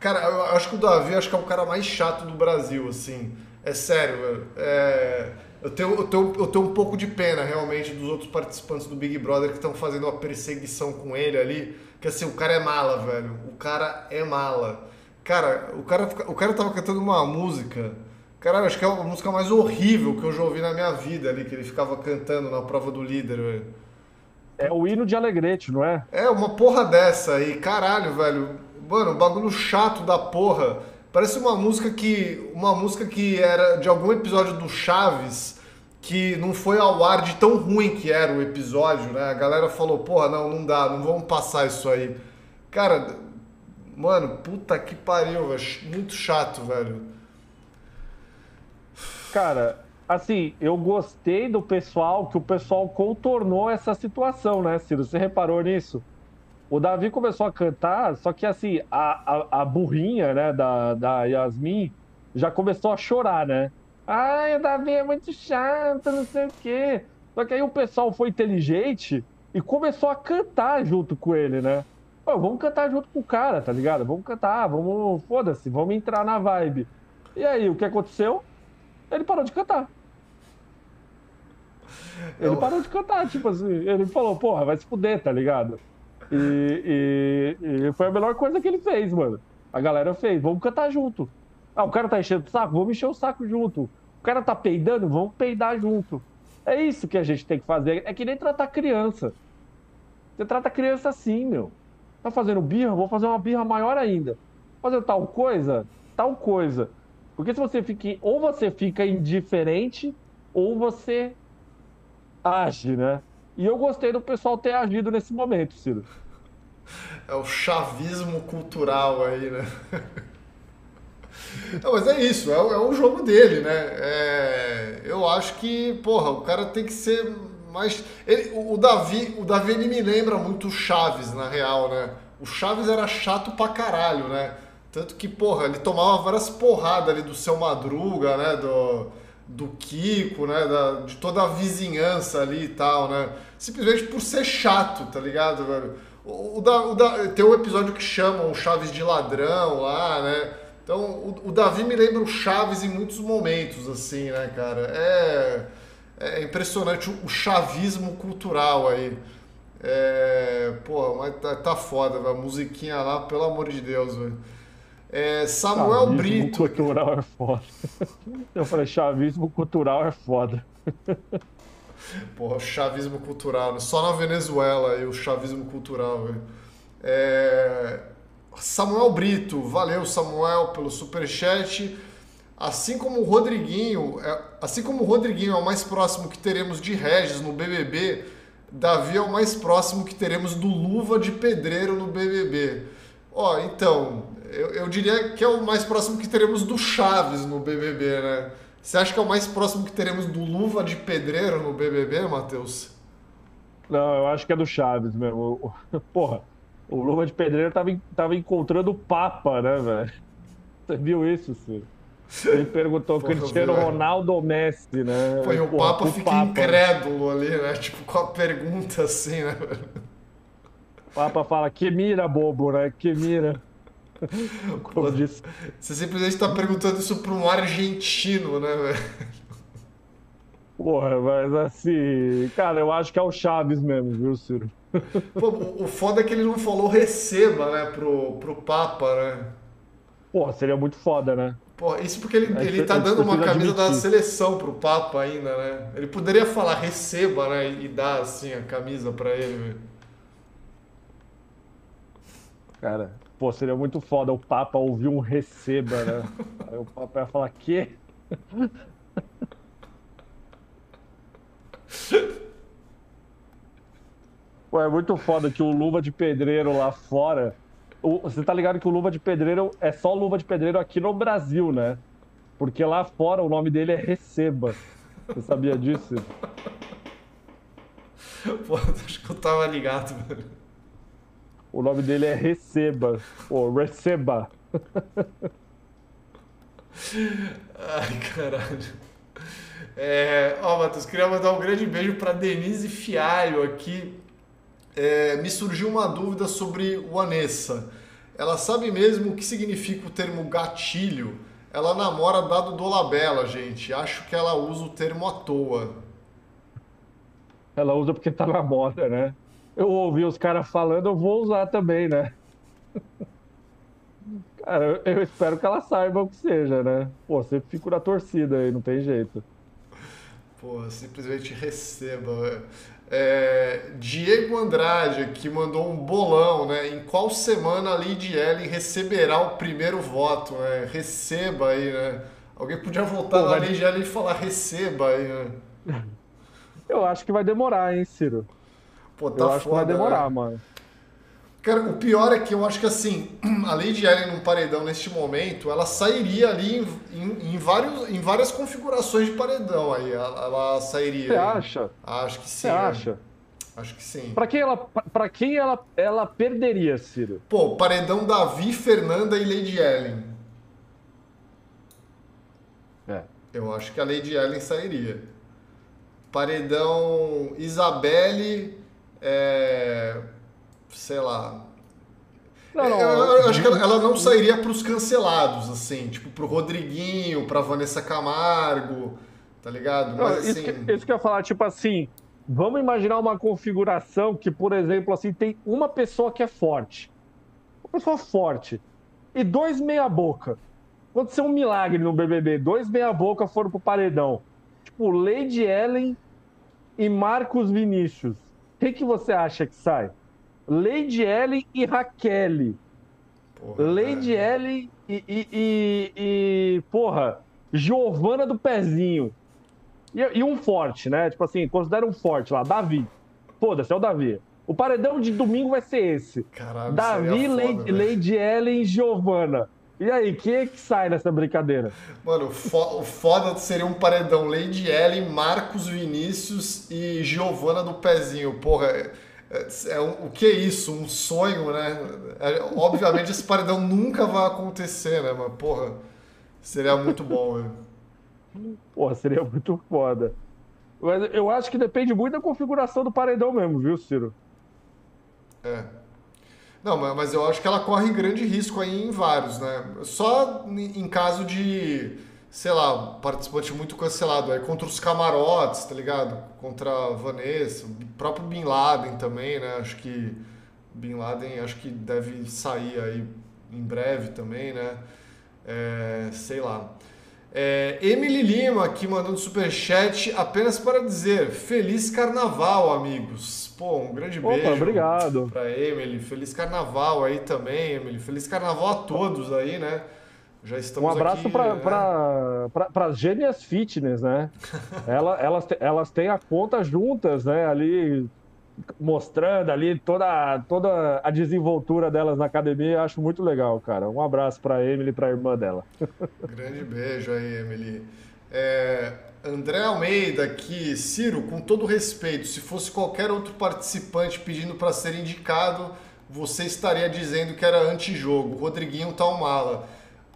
cara, eu acho que o Davi acho que é o cara mais chato do Brasil, assim. É sério, velho. É... Eu, tenho, eu, tenho, eu tenho um pouco de pena, realmente, dos outros participantes do Big Brother que estão fazendo uma perseguição com ele ali. Que assim, o cara é mala, velho. O cara é mala. Cara, o cara, o cara tava cantando uma música. Cara, acho que é a música mais horrível que eu já ouvi na minha vida ali, que ele ficava cantando na prova do líder, velho. É o hino de Alegrete, não é? É, uma porra dessa aí, caralho, velho. Mano, um bagulho chato da porra. Parece uma música que. Uma música que era de algum episódio do Chaves que não foi ao ar de tão ruim que era o episódio, né? A galera falou, porra, não, não dá, não vamos passar isso aí. Cara, mano, puta que pariu, velho. Muito chato, velho. Cara, assim, eu gostei do pessoal, que o pessoal contornou essa situação, né, Ciro? Você reparou nisso? O Davi começou a cantar, só que assim, a, a, a burrinha, né, da, da Yasmin já começou a chorar, né? Ai, o Davi é muito chato, não sei o quê. Só que aí o pessoal foi inteligente e começou a cantar junto com ele, né? Pô, vamos cantar junto com o cara, tá ligado? Vamos cantar, vamos, foda-se, vamos entrar na vibe. E aí, o que aconteceu? Ele parou de cantar. Ele parou de cantar, tipo assim. Ele falou, porra, vai se fuder, tá ligado? E, e, e, foi a melhor coisa que ele fez, mano. A galera fez, vamos cantar junto. Ah, o cara tá enchendo o saco, vamos encher o saco junto. O cara tá peidando, vamos peidar junto. É isso que a gente tem que fazer. É que nem tratar criança. Você trata criança assim, meu. Tá fazendo birra? Vou fazer uma birra maior ainda. Fazer tal coisa? Tal coisa. Porque se você fica. Ou você fica indiferente, ou você age, né? E eu gostei do pessoal ter agido nesse momento, Ciro. É o chavismo cultural aí, né? Não, mas é isso, é, é jogo dele, né? É, eu acho que, porra, o cara tem que ser mais. Ele, o, o, Davi, o Davi ele me lembra muito o Chaves, na real, né? O Chaves era chato pra caralho, né? Tanto que, porra, ele tomava várias porradas ali do seu Madruga, né? Do, do Kiko, né? Da, de toda a vizinhança ali e tal, né? Simplesmente por ser chato, tá ligado, velho? O, o, da, o da, tem um episódio que chamam Chaves de ladrão lá, né? Então, o, o, Davi me lembra o Chaves em muitos momentos, assim, né, cara? É, é impressionante o, o chavismo cultural aí. É, pô, mas tá, tá foda, velho. A musiquinha lá, pelo amor de Deus, velho. É, Samuel chavismo Brito. cultural é foda. Eu falei, chavismo cultural é foda. Porra, chavismo cultural. Né? Só na Venezuela aí o chavismo cultural, velho. É... Samuel Brito, valeu Samuel pelo superchat. Assim como o Rodriguinho, é, assim como o Rodriguinho é o mais próximo que teremos de Regis no BBB, Davi é o mais próximo que teremos do Luva de Pedreiro no BBB. Ó, então, eu, eu diria que é o mais próximo que teremos do Chaves no BBB, né? Você acha que é o mais próximo que teremos do Luva de Pedreiro no BBB, Matheus? Não, eu acho que é do Chaves mesmo. Porra, o Luva de Pedreiro tava, tava encontrando o Papa, né, velho? Você viu isso, Ciro? Ele perguntou Porra, Cristiano viu, Ronaldo ou Messi, né? Foi, o Papa o fica Papa. incrédulo ali, né? Tipo, com a pergunta assim, né? O Papa fala, que mira, bobo, né? Que mira. Como disse. Você simplesmente está perguntando isso para um argentino, né, velho? Porra, mas assim, cara, eu acho que é o Chaves mesmo, viu, Ciro? Pô, o foda é que ele não falou receba, né, pro, pro Papa, né? Pô, seria muito foda, né? Pô, isso porque ele, ele tá dando uma camisa admitir. da seleção pro Papa ainda, né? Ele poderia falar receba, né? E dar, assim, a camisa pra ele, velho. Cara, pô, seria muito foda o Papa ouvir um receba, né? Aí o Papa ia falar, quê? Pô, é muito foda que o Luva de Pedreiro lá fora. O, você tá ligado que o Luva de Pedreiro é só Luva de Pedreiro aqui no Brasil, né? Porque lá fora o nome dele é Receba. Você sabia disso? Pô, acho que eu tava ligado, velho. O nome dele é Receba. Ou Receba. Ai, caralho. É, ó, Matheus, queria mandar um grande beijo para Denise Fialho aqui, é, me surgiu uma dúvida sobre o Anessa. Ela sabe mesmo o que significa o termo gatilho? Ela namora dado Dolabella, gente. Acho que ela usa o termo à toa. Ela usa porque tá na moda, né? Eu ouvi os caras falando, eu vou usar também, né? Cara, eu espero que ela saiba o que seja, né? Pô, você fica na torcida aí, não tem jeito. Pô, simplesmente receba. É, Diego Andrade, que mandou um bolão, né? Em qual semana a Lady Ellen receberá o primeiro voto? Né? Receba aí, né? Alguém podia voltar Pô, na Lady Ellen e falar receba aí, né? Eu acho que vai demorar, hein, Ciro? Pô, tá Eu acho foda, que vai demorar, né? mano. Cara, o pior é que eu acho que assim, a Lady Ellen num paredão neste momento, ela sairia ali em, em, em vários, em várias configurações de paredão aí. Ela, ela sairia. Você acha? Acho que sim. Você acha? Acho que sim. Pra quem, ela, pra quem ela, ela perderia, Ciro? Pô, paredão Davi, Fernanda e Lady Ellen. É. Eu acho que a Lady Ellen sairia. Paredão Isabelle. É sei lá. Não, não, eu, eu, acho que ela, ela não sairia para os cancelados, assim, tipo pro Rodriguinho, pra Vanessa Camargo, tá ligado? Mas, não, assim... isso, que, isso que eu ia falar, tipo assim, vamos imaginar uma configuração que, por exemplo, assim, tem uma pessoa que é forte. Uma pessoa forte. E dois meia-boca. Aconteceu um milagre no BBB. Dois meia-boca foram pro paredão. Tipo, Lady Ellen e Marcos Vinícius. O que, você acha que sai? Lady Ellen e Raquel. Porra, Lady é. Ellen e, e, e, e, porra, Giovana do Pezinho. E, e, um forte, né? Tipo assim, considera um forte lá, Davi. Foda-se, é o Davi. O paredão de domingo vai ser esse. Caralho, Davi, foda, Lady, Lady Ellen e Giovana. E aí, quem é que sai nessa brincadeira? Mano, o, fo o foda seria um paredão Lady Ellen, Marcos Vinícius e Giovana do Pezinho. Porra, é, é, um, o que é isso? Um sonho, né? É, obviamente esse paredão nunca vai acontecer, né? Mas, porra, seria muito bom, velho. Porra, seria muito foda. Mas eu acho que depende muito da configuração do paredão mesmo, viu, Ciro? É. Não, mas eu acho que ela corre grande risco aí em vários, né? Só em caso de, sei lá, participante muito cancelado. Aí contra os camarotes, tá ligado? Contra a Vanessa, o próprio Bin Laden também, né? Acho que Bin Laden acho que deve sair aí em breve também, né? É, sei lá. É, Emily Lima aqui mandando superchat apenas para dizer Feliz Carnaval, amigos. Pô, um grande Opa, beijo. obrigado. Pra Emily. Feliz Carnaval aí também, Emily. Feliz Carnaval a todos aí, né? Já estamos Um abraço para né? pra, as gêmeas fitness, né? Ela, elas, elas têm a conta juntas, né? Ali mostrando ali toda, toda a desenvoltura delas na academia, eu acho muito legal, cara. Um abraço para Emily e para a irmã dela. Grande beijo aí, Emily. É, André Almeida aqui, Ciro, com todo respeito, se fosse qualquer outro participante pedindo para ser indicado, você estaria dizendo que era antijogo. Rodriguinho tá um mala.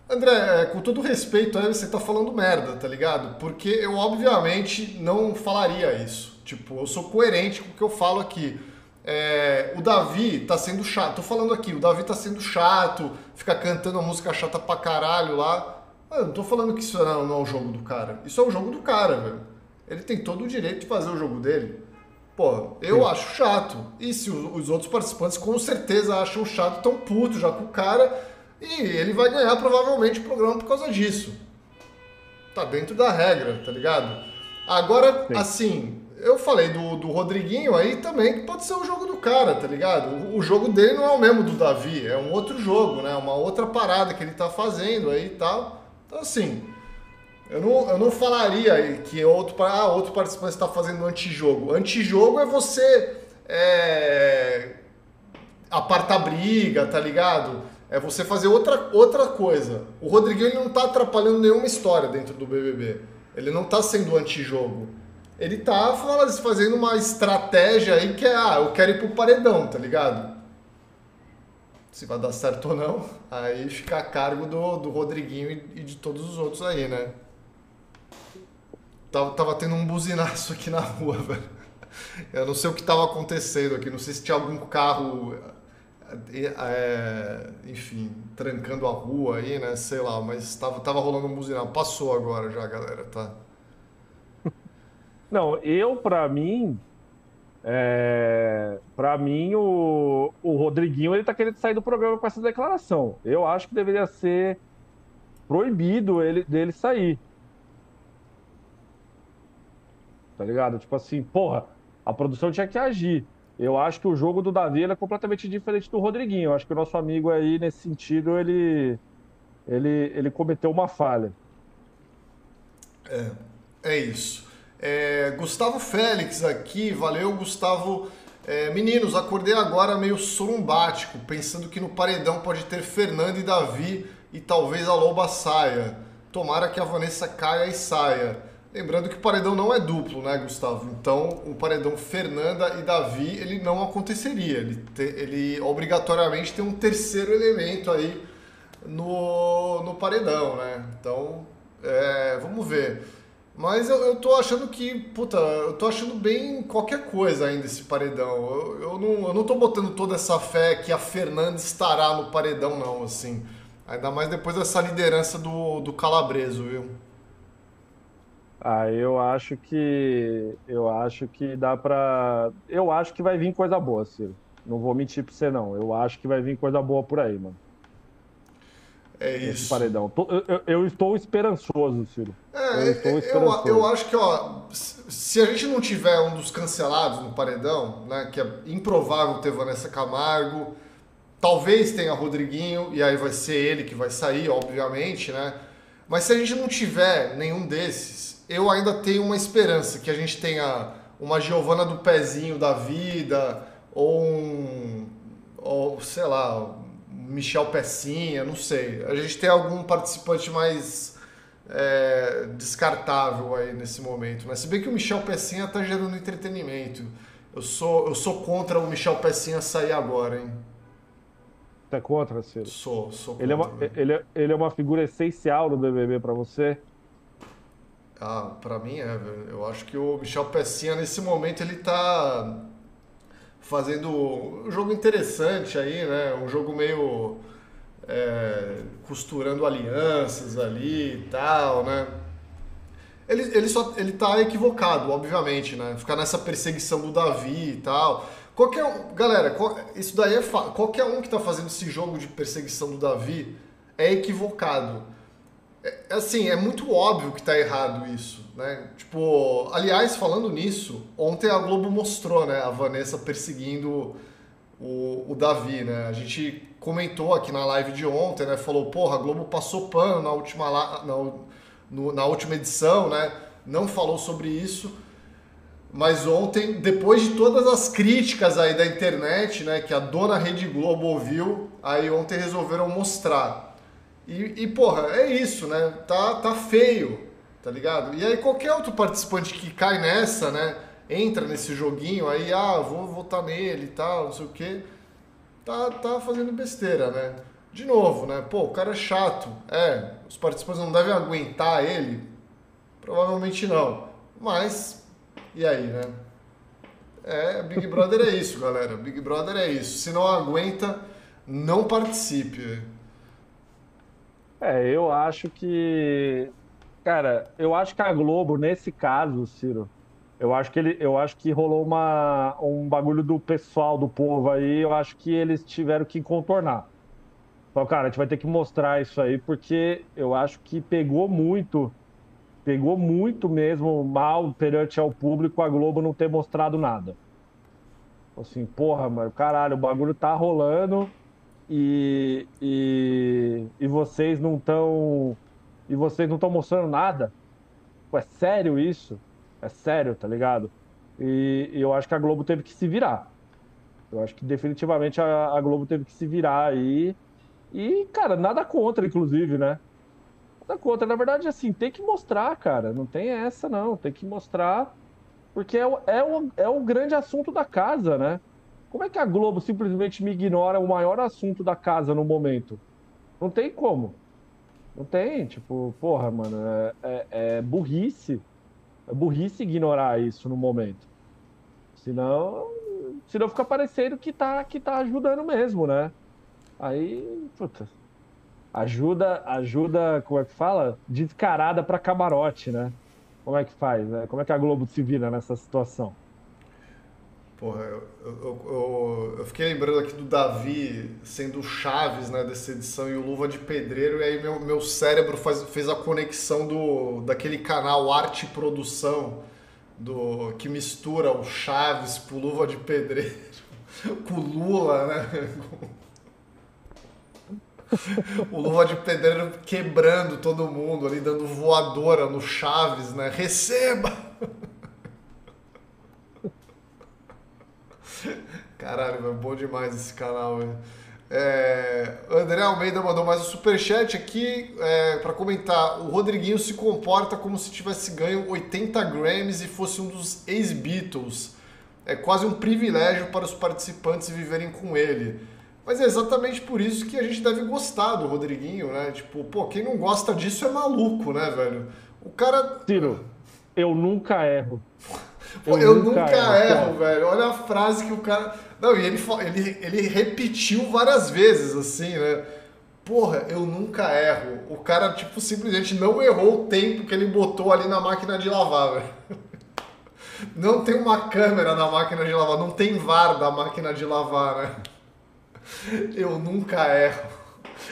André, é, com todo respeito, aí você tá falando merda, tá ligado? Porque eu obviamente não falaria isso. Tipo, eu sou coerente com o que eu falo aqui. É, o Davi tá sendo chato. Tô falando aqui, o Davi tá sendo chato, fica cantando uma música chata pra caralho lá. Eu não tô falando que isso não, não é o jogo do cara. Isso é o jogo do cara, velho. Ele tem todo o direito de fazer o jogo dele. Pô, eu Sim. acho chato. E se os, os outros participantes com certeza acham chato, tão puto já com o cara. E ele vai ganhar provavelmente o programa por causa disso. Tá dentro da regra, tá ligado? Agora, Sim. assim, eu falei do, do Rodriguinho aí também, que pode ser o jogo do cara, tá ligado? O, o, jogo dele não é o mesmo do Davi, é um outro jogo, né? Uma outra parada que ele tá fazendo aí e tal. Então, assim, eu não, eu não falaria que outro, ah, outro participante está fazendo antijogo. Antijogo é você é, apartar briga, tá ligado? É você fazer outra, outra coisa. O Rodriguinho ele não tá atrapalhando nenhuma história dentro do BBB. Ele não tá sendo antijogo ele tá fazendo uma estratégia aí que é, ah, eu quero ir pro paredão, tá ligado? Se vai dar certo ou não, aí fica a cargo do, do Rodriguinho e de todos os outros aí, né? Tava, tava tendo um buzinaço aqui na rua, velho. Eu não sei o que tava acontecendo aqui, não sei se tinha algum carro, é, enfim, trancando a rua aí, né? Sei lá, mas tava, tava rolando um buzinaço. Passou agora já, galera, tá? Não, eu, para mim, é, para mim, o, o Rodriguinho ele tá querendo sair do programa com essa declaração. Eu acho que deveria ser proibido ele, dele sair. Tá ligado? Tipo assim, porra, a produção tinha que agir. Eu acho que o jogo do Davi é completamente diferente do Rodriguinho. Eu acho que o nosso amigo aí, nesse sentido, ele, ele, ele cometeu uma falha. É, é isso. É, Gustavo Félix aqui, valeu Gustavo. É, meninos, acordei agora meio sorumbático, pensando que no paredão pode ter Fernando e Davi e talvez a Loba saia. Tomara que a Vanessa caia e saia. Lembrando que o paredão não é duplo, né, Gustavo? Então, o paredão Fernanda e Davi, ele não aconteceria. Ele, te, ele obrigatoriamente tem um terceiro elemento aí no, no paredão, né? Então, é, vamos ver. Mas eu, eu tô achando que, puta, eu tô achando bem qualquer coisa ainda esse paredão. Eu, eu, não, eu não tô botando toda essa fé que a Fernanda estará no paredão, não, assim. Ainda mais depois dessa liderança do, do Calabreso, viu? Ah, eu acho que. Eu acho que dá pra. Eu acho que vai vir coisa boa, Ciro. Não vou mentir pra você, não. Eu acho que vai vir coisa boa por aí, mano. É isso. Paredão. Eu, eu, eu, estou esperançoso, Ciro. É, eu, estou esperançoso. Eu, eu, acho que, ó, se a gente não tiver um dos cancelados no paredão, né, que é improvável ter Vanessa Camargo, talvez tenha Rodriguinho, e aí vai ser ele que vai sair, obviamente, né? Mas se a gente não tiver nenhum desses, eu ainda tenho uma esperança que a gente tenha uma Giovana do Pezinho da vida, ou um. Ou, sei lá, Michel Pecinha, não sei. A gente tem algum participante mais é, descartável aí nesse momento. Mas se bem que o Michel Pecinha tá gerando entretenimento. Eu sou, eu sou contra o Michel Pecinha sair agora, hein? Você é contra, Ciro? Sou, sou contra. Ele é uma, ele é, ele é uma figura essencial no BBB para você? Ah, pra mim é, velho. Eu acho que o Michel Pecinha, nesse momento, ele tá fazendo um jogo interessante aí, né? Um jogo meio é, costurando alianças ali e tal, né? Ele, ele só ele tá equivocado, obviamente, né? Ficar nessa perseguição do Davi e tal. Qualquer um, galera, isso daí é qualquer um que tá fazendo esse jogo de perseguição do Davi é equivocado. É, assim, é muito óbvio que tá errado isso, né? Tipo, aliás, falando nisso, ontem a Globo mostrou, né, a Vanessa perseguindo o, o Davi, né? A gente comentou aqui na live de ontem, né? Falou, porra, a Globo passou pano na última, na, no, na última edição, né? Não falou sobre isso. Mas ontem, depois de todas as críticas aí da internet, né, que a dona Rede Globo ouviu, aí ontem resolveram mostrar. E, e, porra, é isso, né? Tá, tá feio, tá ligado? E aí qualquer outro participante que cai nessa, né? Entra nesse joguinho aí, ah, vou votar nele e tal, não sei o quê. Tá, tá fazendo besteira, né? De novo, né? Pô, o cara é chato. É, os participantes não devem aguentar ele? Provavelmente não. Mas, e aí, né? É, Big Brother é isso, galera. Big Brother é isso. Se não aguenta, não participe. É, eu acho que. Cara, eu acho que a Globo, nesse caso, Ciro, eu acho que ele, eu acho que rolou uma, um bagulho do pessoal, do povo aí, eu acho que eles tiveram que contornar. Então, cara, a gente vai ter que mostrar isso aí, porque eu acho que pegou muito, pegou muito mesmo mal perante ao público a Globo não ter mostrado nada. Assim, porra, mano, caralho, o bagulho tá rolando, e, e, e vocês não estão e vocês não estão mostrando nada. Pô, é sério isso? É sério, tá ligado? E, e, eu acho que a Globo teve que se virar. Eu acho que definitivamente a, a Globo teve que se virar aí. E, cara, nada contra, inclusive, né? Nada contra. Na verdade, assim, tem que mostrar, cara. Não tem essa, não. Tem que mostrar. Porque é o, é o, é o grande assunto da casa, né? Como é que a Globo simplesmente me ignora o maior assunto da casa no momento? Não tem como. Não tem, tipo, porra, mano, é, é, é burrice. É burrice ignorar isso no momento. Senão, senão fica parecendo que tá, que tá ajudando mesmo, né? Aí, puta, ajuda, ajuda, como é que fala? Descarada para camarote, né? Como é que faz, né? Como é que a Globo se vira nessa situação? Porra, eu, eu, eu, eu, fiquei lembrando aqui do Davi sendo o Chaves né, dessa edição e o Luva de Pedreiro, e aí meu, meu cérebro faz, fez a conexão do, daquele canal Arte e Produção, do, que mistura o Chaves com o Luva de Pedreiro, com o Lula, né? o Luva de Pedreiro quebrando todo mundo ali, dando voadora no Chaves, né? Receba! Caralho, é bom demais esse canal, velho. É, André Almeida mandou mais um superchat aqui é, para comentar. O Rodriguinho se comporta como se tivesse ganho 80 Grammys e fosse um dos ex-Beatles. É quase um privilégio para os participantes viverem com ele. Mas é exatamente por isso que a gente deve gostar do Rodriguinho, né? Tipo, pô, quem não gosta disso é maluco, né, velho? O cara. Tiro, Eu nunca erro. Pô, eu, eu, nunca, erro, erro, velho. Olha a frase que o cara. Não, e ele, ele, ele repetiu várias vezes, assim, né? Porra, eu nunca erro. O cara, tipo, simplesmente não errou o tempo que ele botou ali na máquina de lavar, velho. Não tem uma câmera na máquina de lavar, não tem VAR da máquina de lavar, né? Eu nunca erro.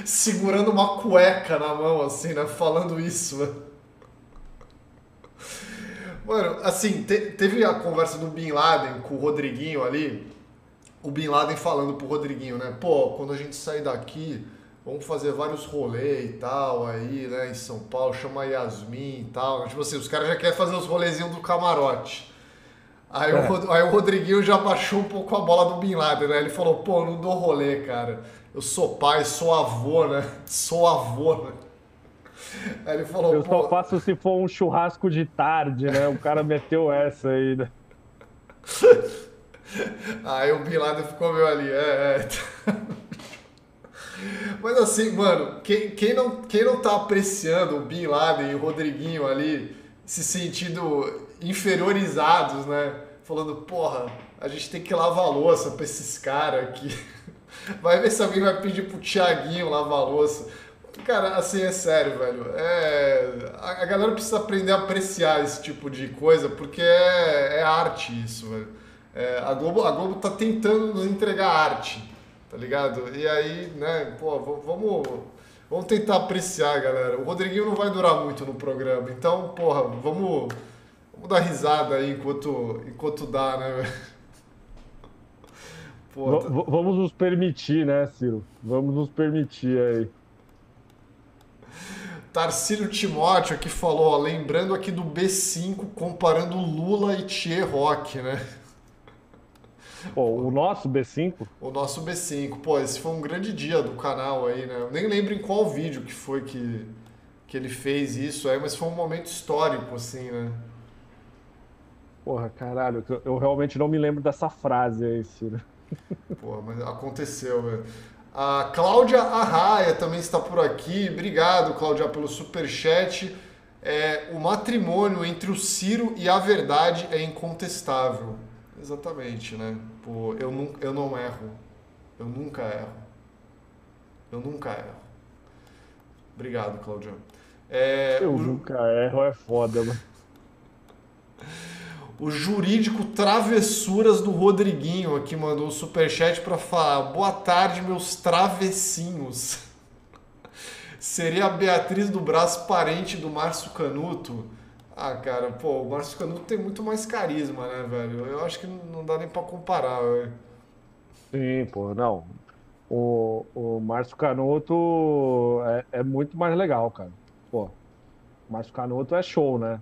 Segurando uma cueca na mão, assim, né? Falando isso, velho. Mano, assim, te, teve a conversa do Bin Laden com o Rodriguinho ali. O Bin Laden falando pro Rodriguinho, né? Pô, quando a gente sair daqui, vamos fazer vários rolês e tal, aí, né, em São Paulo, chama Yasmin e tal. Tipo assim, os caras já querem fazer os rolezinhos do camarote. Aí, é. o, aí o Rodriguinho já baixou um pouco a bola do Bin Laden, né? Ele falou, pô, não dou rolê, cara. Eu sou pai, sou avô, né? Sou avô, né? Aí ele falou, Eu só faço se for um churrasco de tarde, né? O cara meteu essa aí, né? Aí o Bin Laden ficou meio ali, é, é. Mas assim, mano, quem, quem, não, quem não tá apreciando o Bin Laden e o Rodriguinho ali se sentindo inferiorizados, né? Falando, porra, a gente tem que lavar a louça pra esses caras aqui. Vai ver se alguém vai pedir pro Thiaguinho lavar a louça. Cara, assim, é sério, velho. É... A, galera precisa aprender a apreciar esse tipo de coisa, porque é, é arte isso, velho. É, a, Globo, a Globo tá tentando nos entregar arte, tá ligado? E aí, né, pô, vamos, vamos tentar apreciar, galera. O Rodriguinho não vai durar muito no programa, então, porra, vamos, vamos dar risada aí enquanto, enquanto dá, né, velho? Vamos nos permitir, né, Ciro? Vamos nos permitir aí. Tarcílio Timóteo aqui falou, ó, lembrando aqui do B5 comparando Lula e Thier Rock, né? Pô, o nosso B5? O nosso B5. Pô, esse foi um grande dia do canal aí, né? Eu nem lembro em qual vídeo que foi que, que ele fez isso aí, mas foi um momento histórico, assim, né? Porra, caralho, eu realmente não me lembro dessa frase aí, Ciro. Porra, mas aconteceu, velho. A Cláudia Arraia também está por aqui. Obrigado, Cláudia, pelo super chat. É, o matrimônio entre o Ciro e a verdade é incontestável. Exatamente, né? Pô, eu, não, eu não erro. Eu nunca erro. Eu nunca erro. Obrigado, Cláudia. É, eu o... nunca erro, é foda, mano o jurídico Travessuras do Rodriguinho aqui mandou um superchat para falar: Boa tarde, meus travessinhos. Seria a Beatriz do Braço parente do Márcio Canuto? Ah, cara, pô, o Márcio Canuto tem muito mais carisma, né, velho? Eu acho que não dá nem para comparar, velho. Sim, pô, não. O, o Márcio Canuto é, é muito mais legal, cara. Pô, o Márcio Canuto é show, né?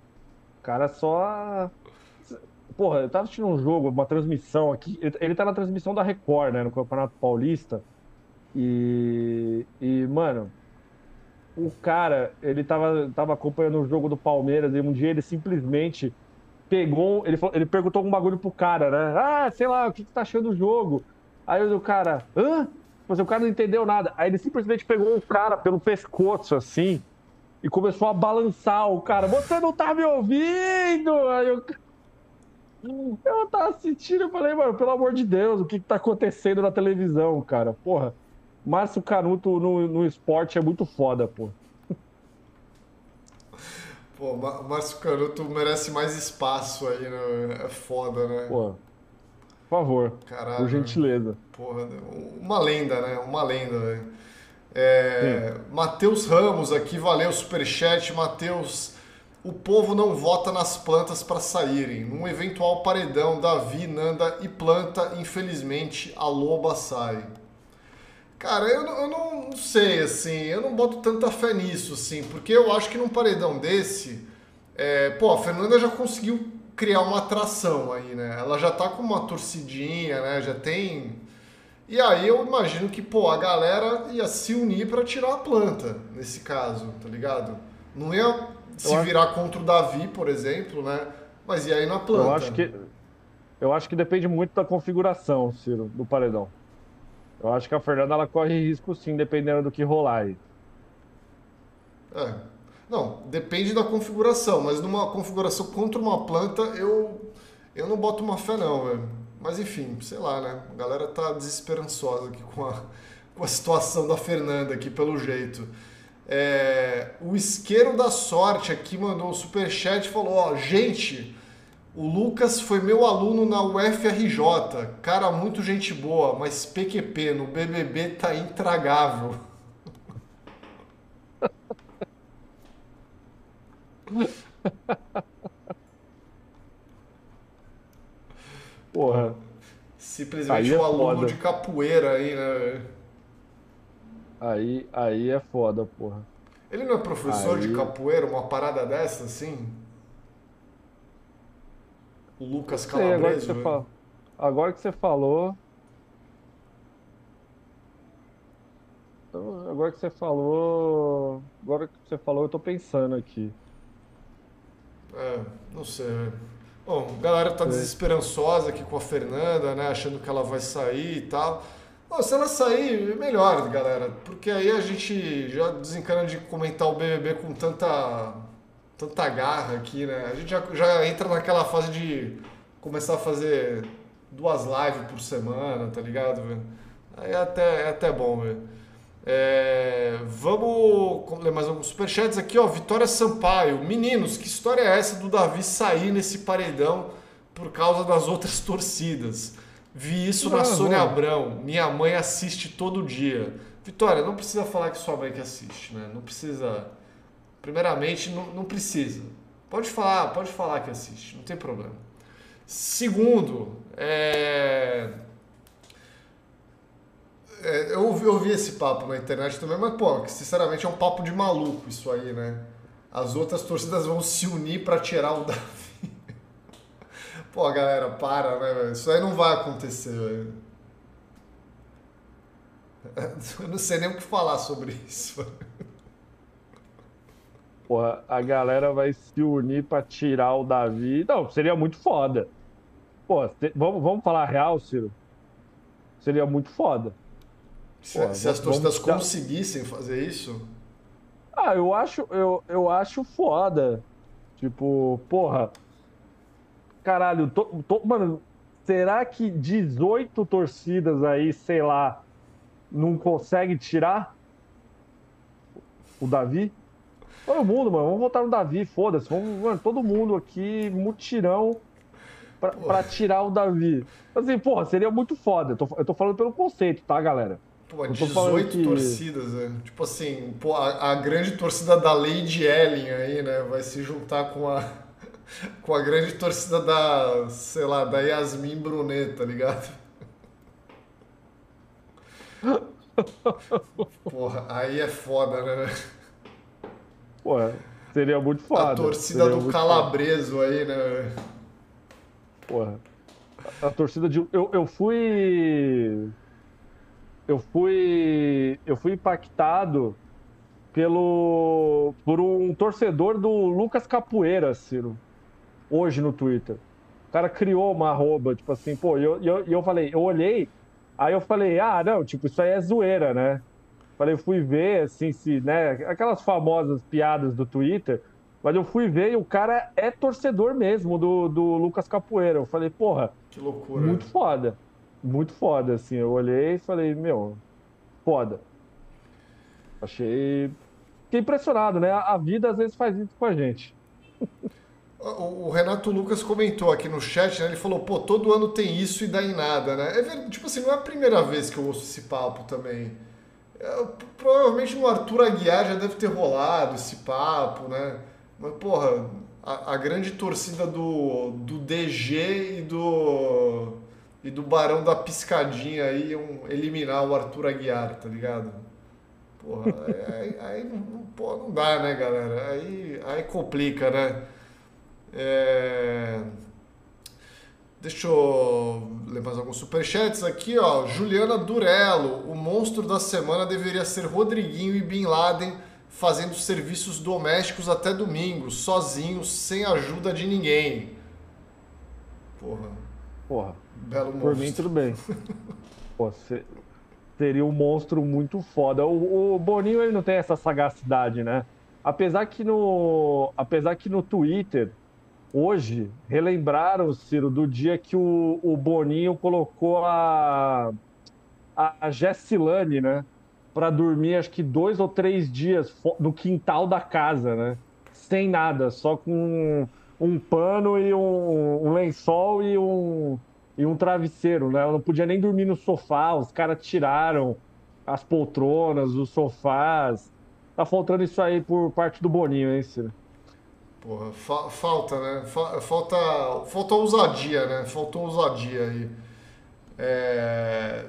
O cara só porra, eu tava assistindo um jogo, uma transmissão aqui. Ele tá na transmissão da Record, né? No Campeonato Paulista. E. E, mano, o cara, ele tava, tava acompanhando o jogo do Palmeiras e um dia ele simplesmente pegou. Ele, falou, ele perguntou um bagulho pro cara, né? Ah, sei lá, o que, que tá achando do jogo? Aí o cara, hã? Mas o cara não entendeu nada. Aí ele simplesmente pegou o cara pelo pescoço, assim, e começou a balançar o cara. Você não tá me ouvindo? Aí o eu tava assistindo e falei, mano, pelo amor de Deus, o que, que tá acontecendo na televisão, cara? Porra, Márcio Canuto no, no esporte é muito foda, pô. Pô, Márcio Canuto merece mais espaço aí, né? É foda, né? Pô, por favor, Caralho, por gentileza. Porra, uma lenda, né? Uma lenda, velho. É, Matheus Ramos aqui, valeu, superchat. Matheus o povo não vota nas plantas para saírem. Num eventual paredão, Davi, Nanda e planta, infelizmente, a loba sai. Cara, eu, eu não sei, assim, eu não boto tanta fé nisso, assim, porque eu acho que num paredão desse, é, pô, a Fernanda já conseguiu criar uma atração aí, né? Ela já tá com uma torcidinha, né? Já tem. E aí eu imagino que, pô, a galera ia se unir para tirar a planta, nesse caso, tá ligado? Não ia se virar contra o Davi, por exemplo, né? Mas e aí na planta? Eu acho que, eu acho que depende muito da configuração, Ciro, do paredão. Eu acho que a Fernanda ela corre risco sim, dependendo do que rolar aí. É. Não, depende da configuração, mas numa configuração contra uma planta, eu, eu não boto uma fé não, velho. Mas enfim, sei lá, né? A galera tá desesperançosa aqui com a, com a situação da Fernanda aqui, pelo jeito. É, o Isqueiro da Sorte aqui mandou um superchat e falou, ó, gente, o Lucas foi meu aluno na UFRJ, cara muito gente boa, mas PQP no BBB tá intragável. Porra. Simplesmente um é aluno foda. de capoeira aí, né? Aí, aí é foda, porra. Ele não é professor aí... de capoeira, uma parada dessa, assim? O Lucas Calabreso. agora, que você né? fala... agora que você falou. Então, agora que você falou. Agora que você falou, eu tô pensando aqui. É, não sei. Bom, a galera tá desesperançosa aqui com a Fernanda, né? Achando que ela vai sair e tal. Bom, se ela sair, melhor, galera. Porque aí a gente já desencana de comentar o BBB com tanta, tanta garra aqui, né? A gente já, já entra naquela fase de começar a fazer duas lives por semana, tá ligado, velho? Aí é até, é até bom, velho. É, vamos ler mais alguns superchats aqui, ó. Vitória Sampaio. Meninos, que história é essa do Davi sair nesse paredão por causa das outras torcidas? Vi isso na Sônia Abrão. Minha mãe assiste todo dia. Vitória, não precisa falar que sua mãe que assiste, né? Não precisa. Primeiramente, não, não precisa. Pode falar, pode falar que assiste, não tem problema. Segundo, é é, eu, ouvi, eu ouvi esse papo na internet também, mas, pô, sinceramente é um papo de maluco isso aí, né? As outras torcidas vão se unir para tirar o Davi. Pô, galera, para, né, velho? Isso aí não vai acontecer, velho. Eu não sei nem o que falar sobre isso. Porra, a galera vai se unir para tirar o Davi. Não, seria muito foda. Pô, vamos, vamos falar real, Ciro? Seria muito foda. Se, Pô, se as torcidas vamos... conseguissem fazer isso. Ah, eu acho, eu, eu acho foda. Tipo, porra. Caralho, tô, tô, mano, será que 18 torcidas aí, sei lá, não consegue tirar o Davi? Todo mundo, mano, vamos votar no Davi, foda-se. Vamos, mano, todo mundo aqui, mutirão pra, pra, tirar o Davi. Assim, porra, seria muito foda. Eu tô, eu tô falando pelo conceito, tá, galera? Pô, 18 que... torcidas, né? Tipo assim, pô, a, a, grande torcida da Lady Ellen aí, né? Vai se juntar com a, com a grande torcida da, sei lá, da Yasmin Brunet, tá ligado? Porra, aí é foda, né? Pô, seria muito foda. A torcida seria do Calabreso foda. aí, né? Porra. A, a torcida de. Eu, eu fui eu fui eu fui impactado pelo por um torcedor do Lucas Capoeira, Ciro, hoje no Twitter. O cara criou uma arroba, tipo assim, pô, e eu, eu, eu falei, eu olhei, aí eu falei, ah, não, tipo, isso aí é zoeira, né? Falei, eu fui ver, assim, se, né, aquelas famosas piadas do Twitter, mas eu fui ver e o cara é torcedor mesmo do, do Lucas Capoeira. Eu falei, porra, que loucura. Muito foda muito foda, assim. Eu olhei e falei, meu, foda. Achei. Fiquei impressionado, né? A vida às vezes faz isso com a gente. O Renato Lucas comentou aqui no chat, né? Ele falou, pô, todo ano tem isso e dá em nada, né? É verdade, tipo assim, não é a primeira vez que eu ouço esse papo também. É, provavelmente no Arthur Aguiar já deve ter rolado esse papo, né? Mas, porra, a, a grande torcida do, do DG e do e do Barão da Piscadinha aí iam eliminar o Arthur Aguiar, tá ligado? Porra, aí, aí não, pô, não dá, né, galera? Aí, aí complica, né? É... Deixa eu ler mais alguns superchats aqui, ó. Juliana Durello, o monstro da semana deveria ser Rodriguinho e Bin Laden fazendo serviços domésticos até domingo, sozinhos, sem ajuda de ninguém. Porra. Porra. Belo Por mim, tudo bem. Pô, seria um monstro muito foda. O, o, Boninho ele não tem essa sagacidade, né? apesar que no, apesar que no Twitter hoje relembraram, Ciro, do dia que o, o Boninho colocou a, a, Gessilane, né? Para dormir, acho que dois ou três dias no quintal da casa, né? Sem nada, só com um, um pano e um, um, lençol e um, e um travesseiro, né? Ela não podia nem dormir no sofá, os caras tiraram as poltronas, os sofás. Tá faltando isso aí por parte do Boninho, hein, Ciro? Porra, fa falta, né? Fa falta, falta ousadia, né? Faltou ousadia aí. É...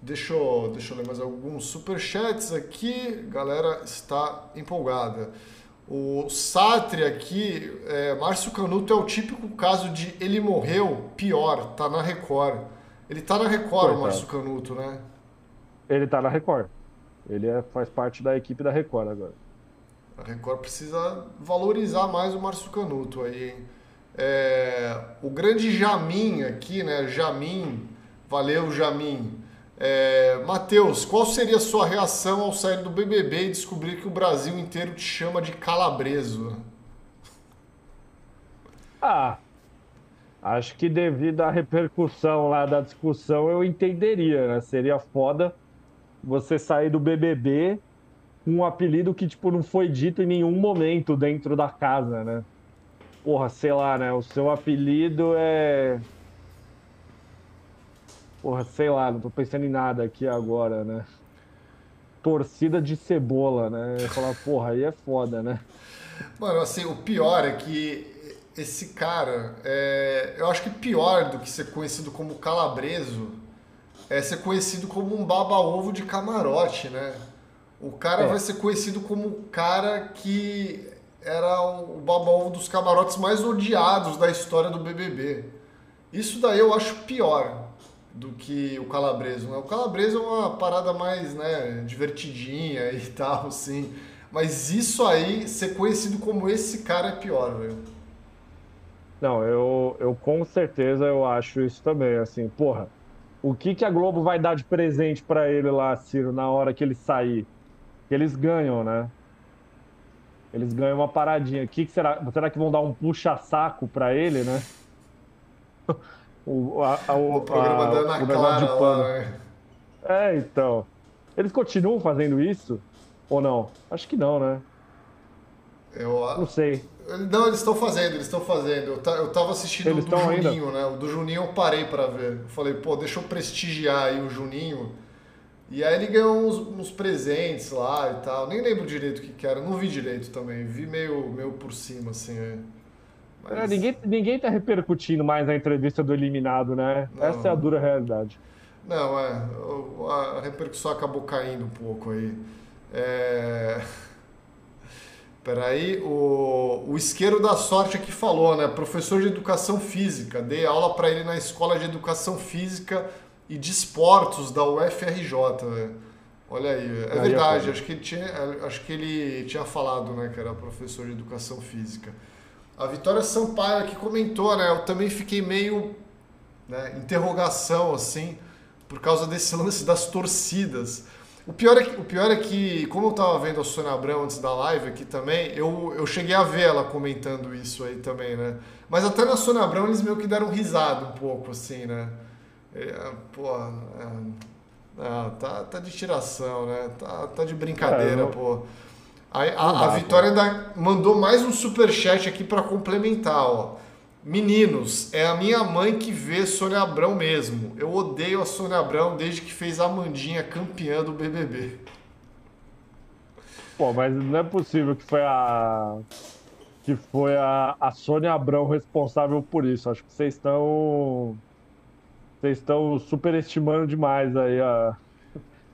Deixa, eu, deixa eu ler mais alguns superchats aqui. Galera está empolgada. O Sartre aqui, é, Márcio Canuto é o típico caso de ele morreu, pior, tá na Record. Ele tá na Record, o Márcio Canuto, né? Ele tá na Record. Ele é, faz parte da equipe da Record agora. A Record precisa valorizar mais o Márcio Canuto aí, é, o grande Jamin aqui, né? Jamin, valeu Jamin. É, Matheus, qual seria a sua reação ao sair do BBB e descobrir que o Brasil inteiro te chama de calabreso? Ah, acho que devido à repercussão lá da discussão eu entenderia, né? Seria foda você sair do BBB um apelido que, tipo, não foi dito em nenhum momento dentro da casa, né? Porra, sei lá, né? O seu apelido é. Porra, sei lá, não tô pensando em nada aqui agora, né? Torcida de cebola, né? Falar, porra, aí é foda, né? Mano, assim, o pior é que esse cara, é... eu acho que pior do que ser conhecido como calabreso é ser conhecido como um baba-ovo de camarote, né? O cara é. vai ser conhecido como o cara que era o baba-ovo dos camarotes mais odiados da história do BBB. Isso daí eu acho pior do que o calabreso. Né? O calabreso é uma parada mais né, divertidinha e tal, assim. Mas isso aí, ser conhecido como esse cara é pior, velho. Não, eu, eu com certeza eu acho isso também, assim, porra. O que, que a Globo vai dar de presente para ele lá, Ciro, na hora que ele sair? Que eles ganham, né? Eles ganham uma paradinha. O que, que será? Será que vão dar um puxa-saco para ele, né? o, a, a, o, o programa a, da Ana Clara de pano. Lá, né? É, então. Eles continuam fazendo isso? Ou não? Acho que não, né? Eu não sei. Não, eles estão fazendo, eles estão fazendo. Eu, eu tava assistindo eles o do Juninho, ainda? né? O do Juninho eu parei para ver. Eu falei, pô, deixa eu prestigiar aí o Juninho e aí ele ganhou uns, uns, presentes lá e tal. Nem lembro direito o que, que era. Não vi direito também. Vi meio, meio por cima, assim. É. Mas... É, ninguém, ninguém tá repercutindo mais na entrevista do eliminado, né? Não. Essa é a dura realidade. Não, é. A repercussão acabou caindo um pouco aí. É... Peraí, o, o isqueiro da sorte aqui falou, né? Professor de educação física. Dei aula para ele na escola de educação física e de esportes da UFRJ. Né? Olha aí, é verdade, acho que, ele tinha, acho que ele tinha falado né, que era professor de educação física. A Vitória Sampaio aqui comentou, né? Eu também fiquei meio né, interrogação, assim, por causa desse lance das torcidas. O pior, é que, o pior é que, como eu estava vendo a Sônia Abrão antes da live aqui também, eu, eu cheguei a ver ela comentando isso aí também, né? Mas até na Sônia Abrão eles meio que deram risada um pouco, assim, né? É, pô, é, é, tá, tá de tiração, né? Tá, tá de brincadeira, é, pô. Aí, a, a Vitória ainda mandou mais um super chat aqui para complementar, ó. Meninos, é a minha mãe que vê Sônia Abrão mesmo. Eu odeio a Sônia Abrão desde que fez a Mandinha campeã do BBB. Pô, mas não é possível que foi a que foi a, a Sônia Abrão responsável por isso. Acho que vocês estão vocês estão superestimando demais aí a,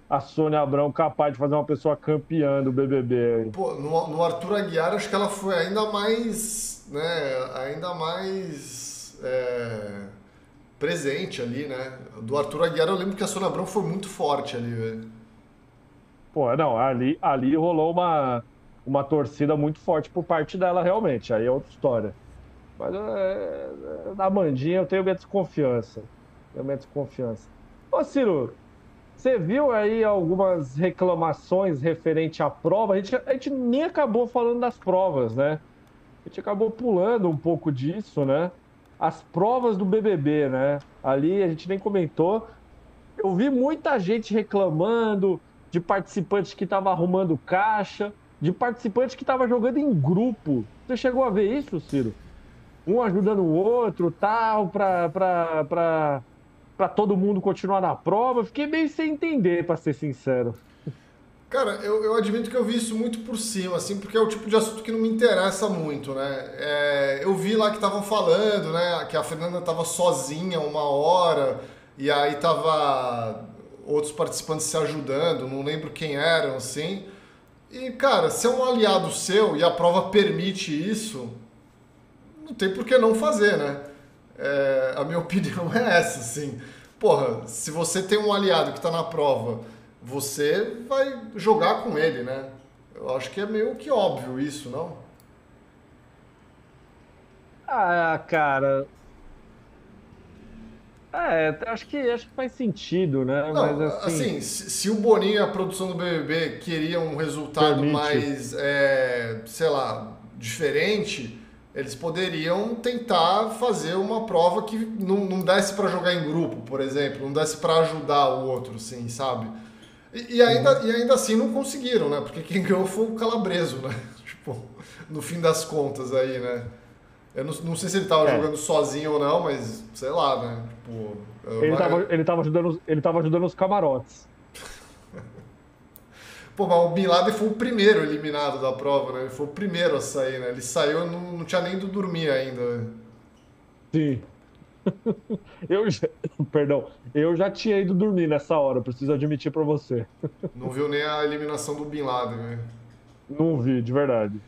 a Sônia Abrão capaz de fazer uma pessoa campeã do BBB. Pô, no, no, Arthur Aguiar acho que ela foi ainda mais, né, ainda mais é, presente ali, né? Do Arthur Aguiar eu lembro que a Sônia Abrão foi muito forte ali, velho. Pô, não, ali, ali rolou uma, uma torcida muito forte por parte dela realmente, aí é outra história. Mas é, na Mandinha eu tenho minha desconfiança. Elemento de confiança. Ô, Ciro, Você viu aí algumas reclamações referente à prova? A gente, a gente nem acabou falando das provas, né? A gente acabou pulando um pouco disso, né? As provas do BBB, né? Ali a gente nem comentou. Eu vi muita gente reclamando de participantes que estavam arrumando caixa, de participantes que estavam jogando em grupo. Você chegou a ver isso, Ciro? Um ajudando o outro, tal, para para todo mundo continuar na prova. Fiquei meio sem entender, para ser sincero. Cara, eu, eu admito que eu vi isso muito por cima, assim, porque é o tipo de assunto que não me interessa muito, né? É, eu vi lá que estavam falando, né, que a Fernanda estava sozinha uma hora, e aí tava outros participantes se ajudando, não lembro quem eram, assim. E, cara, se é um aliado seu e a prova permite isso, não tem por que não fazer, né? É, a minha opinião é essa, assim. Porra, se você tem um aliado que está na prova, você vai jogar com ele, né? Eu acho que é meio que óbvio isso, não? Ah, cara. É, acho que, acho que faz sentido, né? Não, Mas, assim, assim se, se, o Boninho e a produção do BBB queriam um resultado permite. mais, é, sei lá, diferente, eles poderiam tentar fazer uma prova que não, não desse para jogar em grupo, por exemplo, não desse para ajudar o outro, assim, sabe? E, e ainda, uhum. e ainda assim não conseguiram, né? Porque quem ganhou foi o Calabreso, né? tipo, no fim das contas aí, né? Eu não, não sei se ele tava é. jogando sozinho ou não, mas sei lá, né? Tipo, ele, tava, ele, tava ajudando, ele tava ajudando os camarotes. Pô, mas o Bin Laden foi o primeiro eliminado da prova, né? Ele foi o primeiro a sair, né? Ele saiu, não, não tinha nem do dormir ainda. Né? Sim. Eu já, perdão, eu já tinha ido dormir nessa hora, preciso admitir para você. Não viu nem a eliminação do Bin Laden, né? Não vi, de verdade.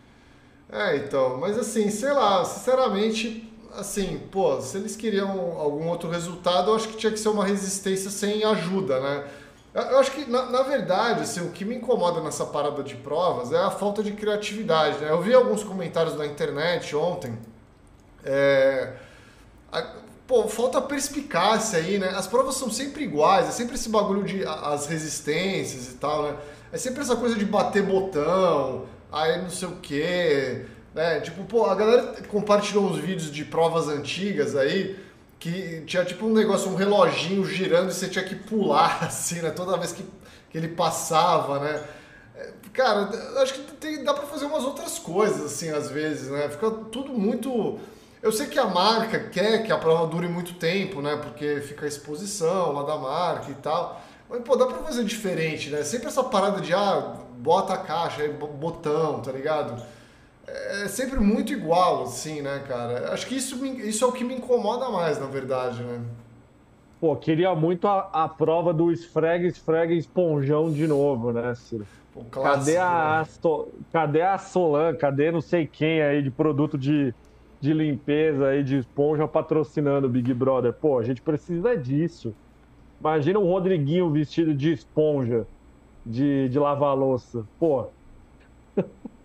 É, então, mas assim, sei lá, sinceramente, assim, pô, se eles queriam algum outro resultado, eu acho que tinha que ser uma resistência sem ajuda, né? Eu acho que, na, na, verdade, assim, o que me incomoda nessa parada de provas é a falta de criatividade. Né? Eu vi alguns comentários na internet ontem. É, a, pô, falta perspicácia aí, né? As provas são sempre iguais, é sempre esse bagulho de as resistências e tal, né? É sempre essa coisa de bater botão, aí não sei o quê. Né? Tipo, pô, a galera compartilhou uns vídeos de provas antigas aí que tinha tipo um negócio, um reloginho girando e você tinha que pular, assim, né? Toda vez que, que ele passava, né? É, cara, acho que tem, dá para fazer umas outras coisas, assim, às vezes, né? Fica tudo muito. Eu sei que a marca quer que a prova dure muito tempo, né? Porque fica a exposição lá da marca e tal. Mas, pô, dá pra fazer diferente, né? Sempre essa parada de, ah, bota a caixa, botão, tá ligado? É sempre muito igual, assim, né, cara? Acho que isso, isso é o que me incomoda mais, na verdade, né? Pô, queria muito a, a prova do esfrega, esfrega, esponjão de novo, né, Ciro? Pô, clássico, cadê, a, né? cadê a Solan? Cadê não sei quem aí de produto de, de limpeza aí, de esponja patrocinando o Big Brother? Pô, a gente precisa disso. Imagina o Rodriguinho vestido de esponja, de, de lavar louça. Pô.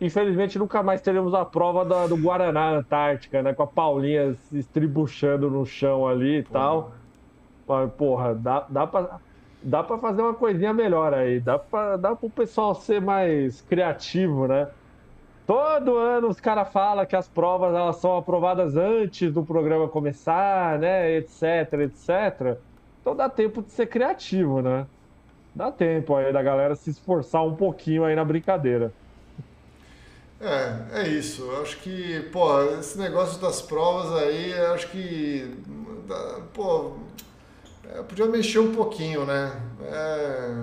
Infelizmente nunca mais teremos a prova da, do Guaraná Antártica, né? Com a Paulinha se estribuchando no chão ali e tal. Mas, porra, dá, dá pra. Dá para fazer uma coisinha melhor aí, dá para dá o pessoal ser mais criativo, né? Todo ano os caras falam que as provas elas são aprovadas antes do programa começar, né? Etc, etc. Então dá tempo de ser criativo, né? Dá tempo aí da galera se esforçar um pouquinho aí na brincadeira. É, é isso. Eu acho que, pô, esse negócio das provas aí, acho que, pô, é, podia mexer um pouquinho, né? É,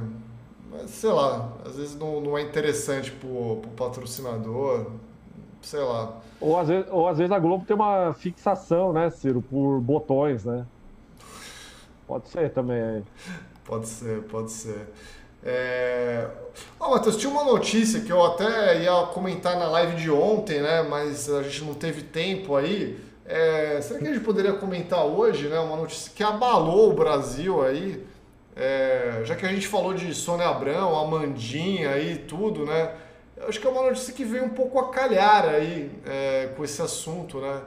mas, sei lá, às vezes não, não é interessante pro, pro patrocinador, sei lá. Ou às, vezes, ou às vezes a Globo tem uma fixação, né, Ciro, por botões, né? Pode ser também. Pode ser, pode ser. É... Oh, Matheus, tinha uma notícia que eu até ia comentar na live de ontem, né? Mas a gente não teve tempo aí. É... Será que a gente poderia comentar hoje, né? Uma notícia que abalou o Brasil aí. É... Já que a gente falou de Sônia Abrão, Amandinha aí tudo, né? Eu acho que é uma notícia que veio um pouco a calhar aí é, com esse assunto, né?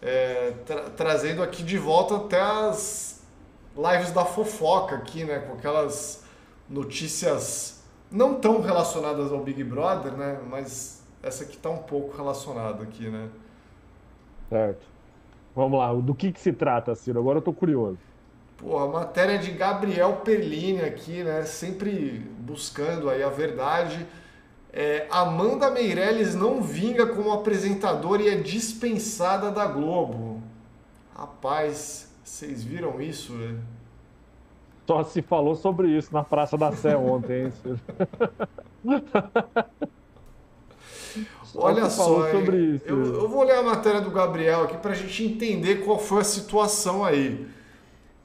É, tra trazendo aqui de volta até as lives da fofoca aqui, né? Com aquelas notícias não tão relacionadas ao Big Brother, né? Mas essa aqui tá um pouco relacionada aqui, né? Certo. Vamos lá, do que, que se trata, Ciro? Agora eu tô curioso. Pô, a matéria de Gabriel Perlini aqui, né? Sempre buscando aí a verdade. É, Amanda Meirelles não vinga como apresentadora e é dispensada da Globo. Rapaz, vocês viram isso, velho? Só se falou sobre isso na Praça da Sé ontem, hein, Ciro? Olha só, sobre isso. Eu, eu, vou ler a matéria do Gabriel aqui para a gente entender qual foi a situação aí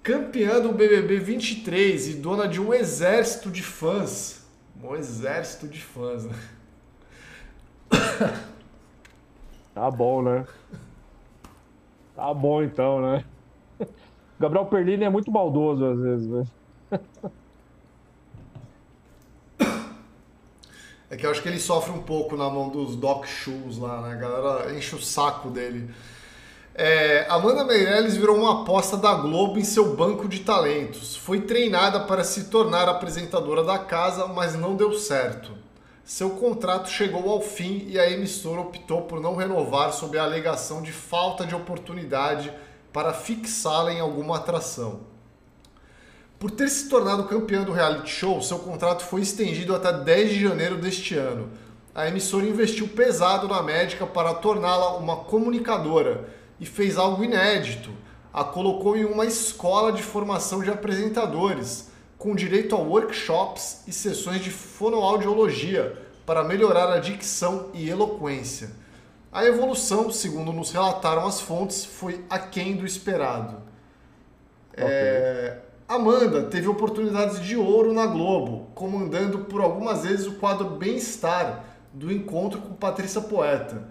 campeã do BBB 23 e dona de um exército de fãs. Um exército de fãs, né? Tá bom, né? Tá bom então, né? Gabriel Perlini é muito maldoso às vezes, né? É que eu acho que ele sofre um pouco na mão dos Doc Shoes lá, né? A galera enche o saco dele. É, Amanda Meirelles virou uma aposta da Globo em seu banco de talentos. Foi treinada para se tornar apresentadora da casa, mas não deu certo. Seu contrato chegou ao fim e a emissora optou por não renovar sob a alegação de falta de oportunidade para fixá-la em alguma atração. Por ter se tornado campeã do reality show, seu contrato foi estendido até 10 de janeiro deste ano. A emissora investiu pesado na médica para torná-la uma comunicadora e fez algo inédito. A colocou em uma escola de formação de apresentadores, com direito a workshops e sessões de fonoaudiologia para melhorar a dicção e eloquência. A evolução, segundo nos relataram as fontes, foi aquém do esperado. Okay. É... Amanda teve oportunidades de ouro na Globo, comandando por algumas vezes o quadro Bem-Estar do encontro com Patrícia Poeta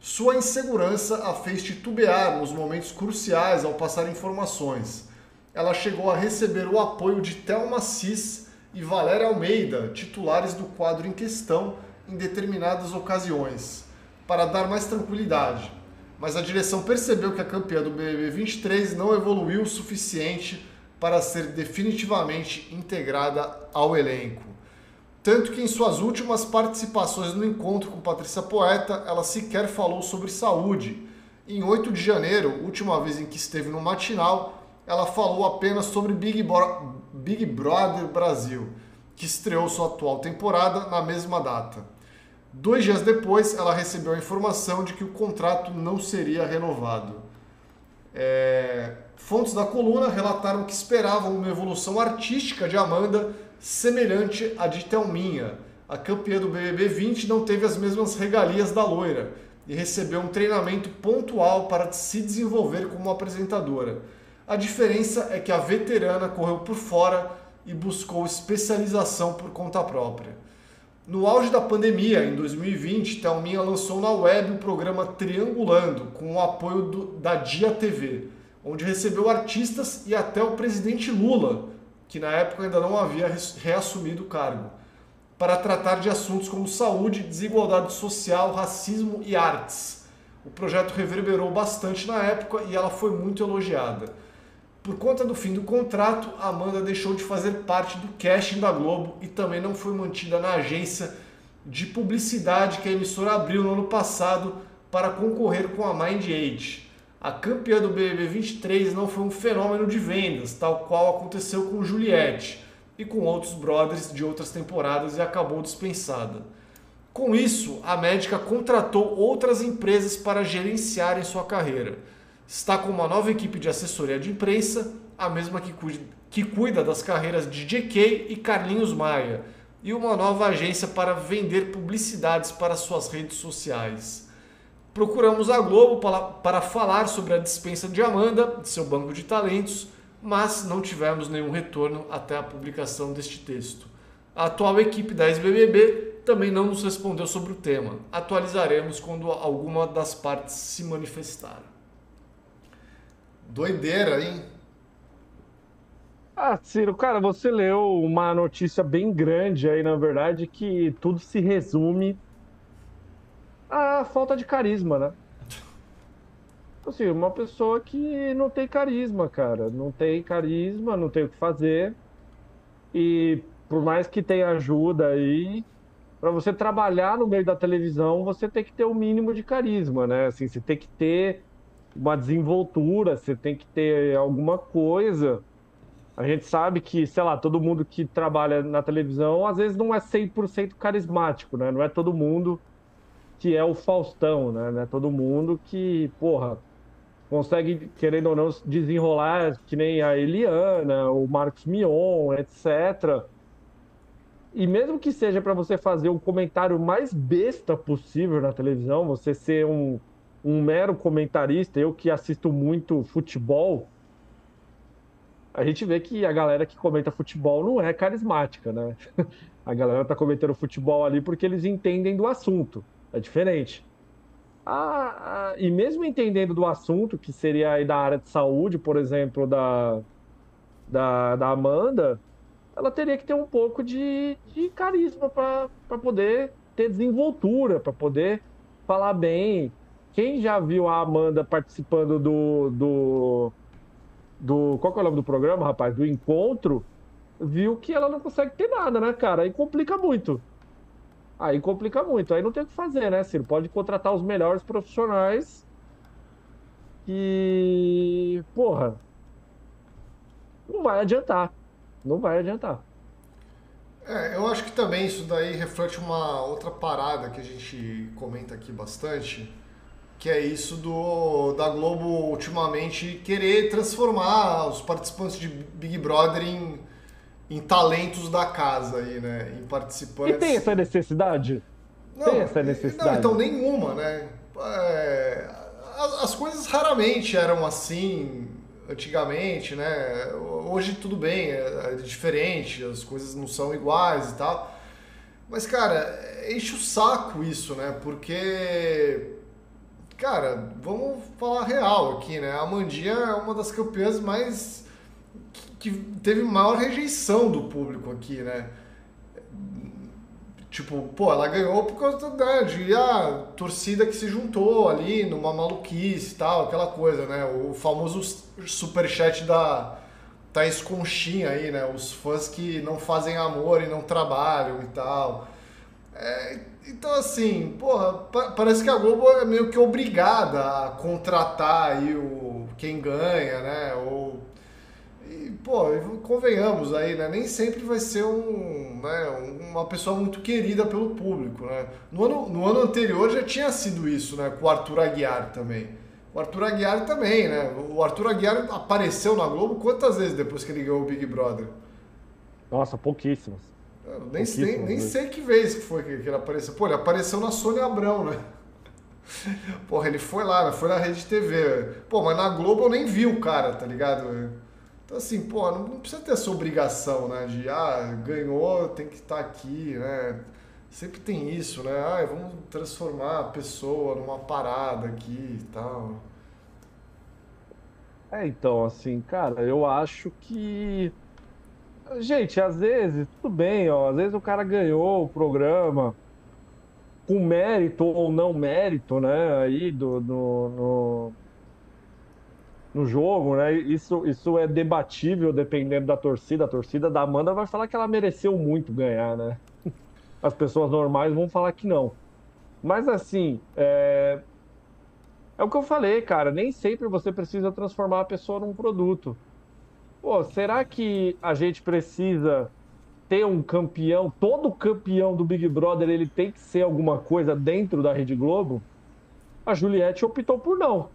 sua insegurança a fez titubear nos momentos cruciais ao passar informações. Ela chegou a receber o apoio de Thelma Cis e Valéria Almeida, titulares do quadro em questão, em determinadas ocasiões, para dar mais tranquilidade. Mas a direção percebeu que a campeã do BBB 23 não evoluiu o suficiente para ser definitivamente integrada ao elenco. Tanto que em suas últimas participações no encontro com Patrícia Poeta, ela sequer falou sobre saúde. Em 8 de janeiro, última vez em que esteve no matinal, ela falou apenas sobre Big, Bro Big Brother Brasil, que estreou sua atual temporada na mesma data. Dois dias depois, ela recebeu a informação de que o contrato não seria renovado. É... Fontes da coluna relataram que esperavam uma evolução artística de Amanda semelhante à de Thelminha. A campeã do BBB 20 não teve as mesmas regalias da loira e recebeu um treinamento pontual para se desenvolver como apresentadora. A diferença é que a veterana correu por fora e buscou especialização por conta própria. No auge da pandemia, em 2020, Thelminha lançou na web o programa Triangulando, com o apoio do, da Dia TV, onde recebeu artistas e até o presidente Lula, que na época ainda não havia reassumido o cargo, para tratar de assuntos como saúde, desigualdade social, racismo e artes. O projeto reverberou bastante na época e ela foi muito elogiada. Por conta do fim do contrato, Amanda deixou de fazer parte do casting da Globo e também não foi mantida na agência de publicidade que a emissora abriu no ano passado para concorrer com a Mind Age. A campeã do BBB 23 não foi um fenômeno de vendas, tal qual aconteceu com Juliette e com outros brothers de outras temporadas e acabou dispensada. Com isso, a médica contratou outras empresas para gerenciarem sua carreira. Está com uma nova equipe de assessoria de imprensa, a mesma que cuida, que cuida das carreiras de JK e Carlinhos Maia, e uma nova agência para vender publicidades para suas redes sociais. Procuramos a Globo para, para falar sobre a dispensa de Amanda, de seu banco de talentos, mas não tivemos nenhum retorno até a publicação deste texto. A atual equipe da ex-BBB também não nos respondeu sobre o tema. Atualizaremos quando alguma das partes se manifestar. Doideira, hein? Ah, Ciro, cara, você leu uma notícia bem grande aí, na verdade, que tudo se resume a falta de carisma, né? Assim, uma pessoa que não tem carisma, cara. Não tem carisma, não tem o que fazer. E por mais que tenha ajuda aí, para você trabalhar no meio da televisão, você tem que ter o um mínimo de carisma, né? Assim, você tem que ter uma desenvoltura, você tem que ter alguma coisa. A gente sabe que, sei lá, todo mundo que trabalha na televisão às vezes não é 100% carismático, né? Não é todo mundo que é o Faustão, né? Não é todo mundo que, porra, consegue, querendo ou não, desenrolar que nem a Eliana, o Marcos Mion, etc. E mesmo que seja para você fazer o comentário mais besta possível na televisão, você ser um, um mero comentarista, eu que assisto muito futebol, a gente vê que a galera que comenta futebol não é carismática, né? A galera tá comentando futebol ali porque eles entendem do assunto. É diferente. Ah, e mesmo entendendo do assunto, que seria aí da área de saúde, por exemplo, da, da, da Amanda, ela teria que ter um pouco de, de carisma para poder ter desenvoltura, para poder falar bem. Quem já viu a Amanda participando do, do, do. Qual é o nome do programa, rapaz? Do encontro, viu que ela não consegue ter nada, né, cara? Aí complica muito. Aí complica muito. Aí não tem o que fazer, né, Ciro? Pode contratar os melhores profissionais e. Porra. Não vai adiantar. Não vai adiantar. É, eu acho que também isso daí reflete uma outra parada que a gente comenta aqui bastante, que é isso do da Globo ultimamente querer transformar os participantes de Big Brother em em talentos da casa aí, né? Em participantes. E tem essa necessidade? Não, tem essa necessidade? Não, então nenhuma, né? É, as, as, coisas raramente eram assim antigamente, né? Hoje tudo bem, é, é diferente, as coisas não são iguais e tal. Mas, cara, enche o saco isso, né? Porque, cara, vamos falar real aqui, né? A Mandinha é uma das campeãs mais que teve maior rejeição do público aqui, né? Tipo, pô, ela ganhou por causa né, de a ah, torcida que se juntou ali numa maluquice e tal, aquela coisa, né? O famoso superchat da Thaís Conchinha aí, né? Os fãs que não fazem amor e não trabalham e tal. É, então, assim, porra, parece que a Globo é meio que obrigada a contratar aí o, quem ganha, né? Ou pô, convenhamos aí, né? Nem sempre vai ser um, né, uma pessoa muito querida pelo público, né? No ano, no ano anterior já tinha sido isso, né? Com o Arthur Aguiar também. O Arthur Aguiar também, né? O Arthur Aguiar apareceu na Globo quantas vezes depois que ele ganhou o Big Brother? Nossa, pouquíssimas. Eu nem, nem, nem sei que vez que foi que, ele apareceu. Pô, ele apareceu na Sônia Abrão, né? Porra, ele foi lá, né? foi na Rede TV. Pô, mas na Globo eu nem vi o cara, tá ligado? Então, assim, pô, não, não, precisa ter essa obrigação, né? De, ah, ganhou, tem que estar tá aqui, né? Sempre tem isso, né? Ah, vamos transformar a pessoa numa parada aqui e tal. É, então, assim, cara, eu acho que. Gente, às vezes, tudo bem, ó. Às vezes o cara ganhou o programa com mérito ou não mérito, né? Aí do, do no no jogo, né? Isso, isso é debatível dependendo da torcida. A torcida da Amanda vai falar que ela mereceu muito ganhar, né? As pessoas normais vão falar que não. Mas assim, é... é o que eu falei, cara. Nem sempre você precisa transformar a pessoa num produto. Pô, será que a gente precisa ter um campeão? Todo campeão do Big Brother ele tem que ser alguma coisa dentro da Rede Globo? A Juliette optou por não.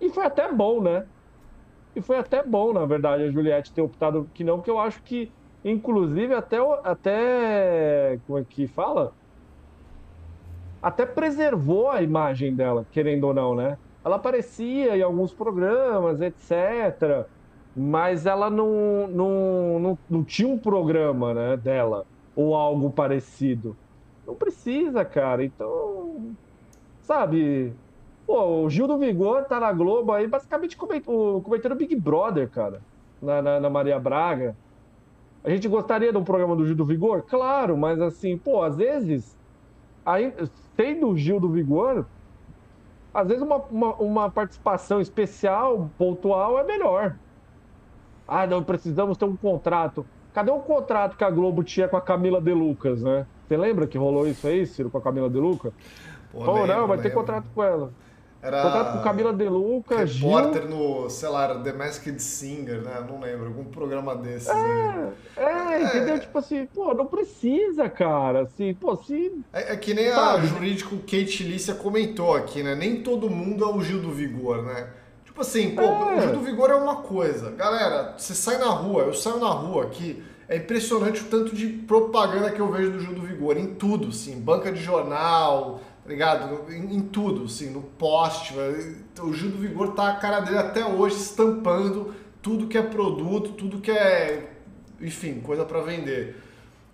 E foi até bom, né? E foi até bom, na verdade, a Juliette ter optado que não, porque eu acho que, inclusive, até, até como é que fala? Até preservou a imagem dela, querendo ou não, né? Ela aparecia em alguns programas, etc. Mas ela não, não, não, não tinha um programa né, dela, ou algo parecido. Não precisa, cara. Então, sabe, Pô, o Gil do Vigor tá na Globo aí, basicamente comentando Big Brother, cara, na, na, na, Maria Braga. A gente gostaria de um programa do Gil do Vigor? Claro, mas assim, pô, às vezes, aí, sendo o Gil do Vigor, Às vezes uma, uma, uma participação especial, pontual, é melhor. Ah, não, precisamos ter um contrato. Cadê o contrato que a Globo tinha com a Camila De Lucas, né? Você lembra que rolou isso aí, Ciro, com a Camila De Lucas? Pô, Pô não, vai lembro. ter contrato com ela. Era contrato com Camila De Lucas, repórter Gil... no, sei lá, The Masked Singer, né? Não lembro, algum programa desses. É, é, é, entendeu? Tipo assim, pô, não precisa, cara. Assim, pô, se... É, é que nem Sabe? a jurídico Kate Lícia comentou aqui, né? Nem todo mundo é o Gil do Vigor, né? Tipo assim, pô, é. o Gil do Vigor é uma coisa. Galera, você sai na rua, eu saio na rua aqui, é impressionante o tanto de propaganda que eu vejo do Gil do Vigor, em tudo, sim. Banca de jornal, tá ligado? Em, em tudo, assim, no poste. O Gil do Vigor tá a cara dele até hoje estampando tudo que é produto, tudo que é, enfim, coisa para vender.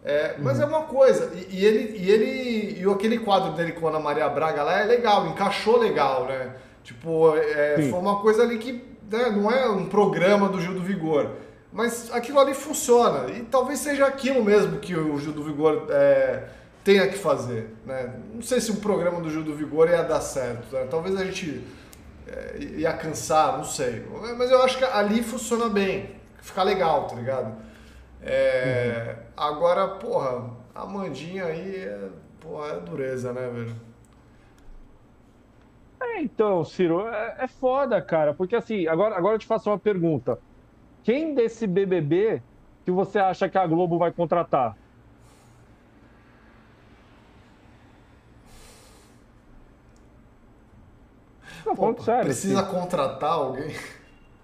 É, mas uhum. é uma coisa, e, e, ele, e ele, e aquele quadro dele com a Ana Maria Braga lá é legal, encaixou legal, né? Tipo, é, foi uma coisa ali que né, não é um programa do Gil do Vigor, mas aquilo ali funciona. E talvez seja aquilo mesmo que o Gil do Vigor é, tenha que fazer. Né? Não sei se um programa do Gil do Vigor ia dar certo. Né? Talvez a gente é, ia cansar, não sei. Mas eu acho que ali funciona bem. Fica legal, tá ligado? É, uhum. Agora, porra, a Mandinha aí é, porra, é dureza, né, velho? É, então, Ciro, é, é foda, cara, porque assim, agora, agora eu te faço uma pergunta. Quem desse BBB que você acha que a Globo vai contratar? Não, Opa, sério, precisa assim. contratar alguém?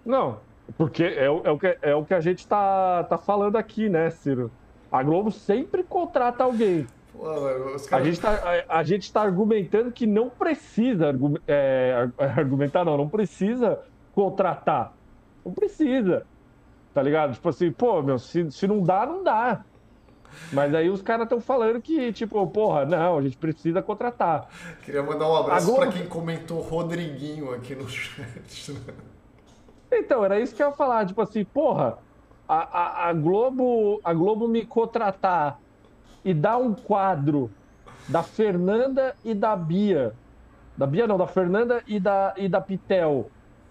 Não, porque é, é, o, que, é o que a gente tá, tá falando aqui, né, Ciro? A Globo sempre contrata alguém. Caras... a, gente tá, a, a, gente tá argumentando que não precisa é, argumentar, não, não precisa contratar. Não precisa. Tá ligado? Tipo assim, pô, meu, se, se não dá, não dá. Mas aí os caras estão falando que, tipo, porra, não, a gente precisa contratar. Queria mandar um abraço Globo... para quem comentou Rodriguinho aqui no chat. Então, era isso que eu ia falar, tipo assim, porra, a, a, a Globo, a Globo me contratar e dar um quadro da Fernanda e da Bia. Da Bia não, da Fernanda e da, e da Pitel.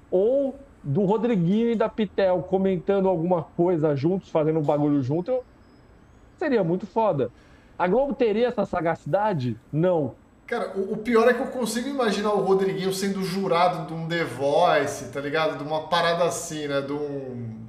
Ou do Rodriguinho e da Pitel comentando alguma coisa juntos, fazendo um bagulho junto, seria muito foda. A Globo teria essa sagacidade? Não. Cara, o, pior é que eu consigo imaginar o Rodriguinho sendo jurado de um The Voice, tá ligado? De uma parada assim, né? De um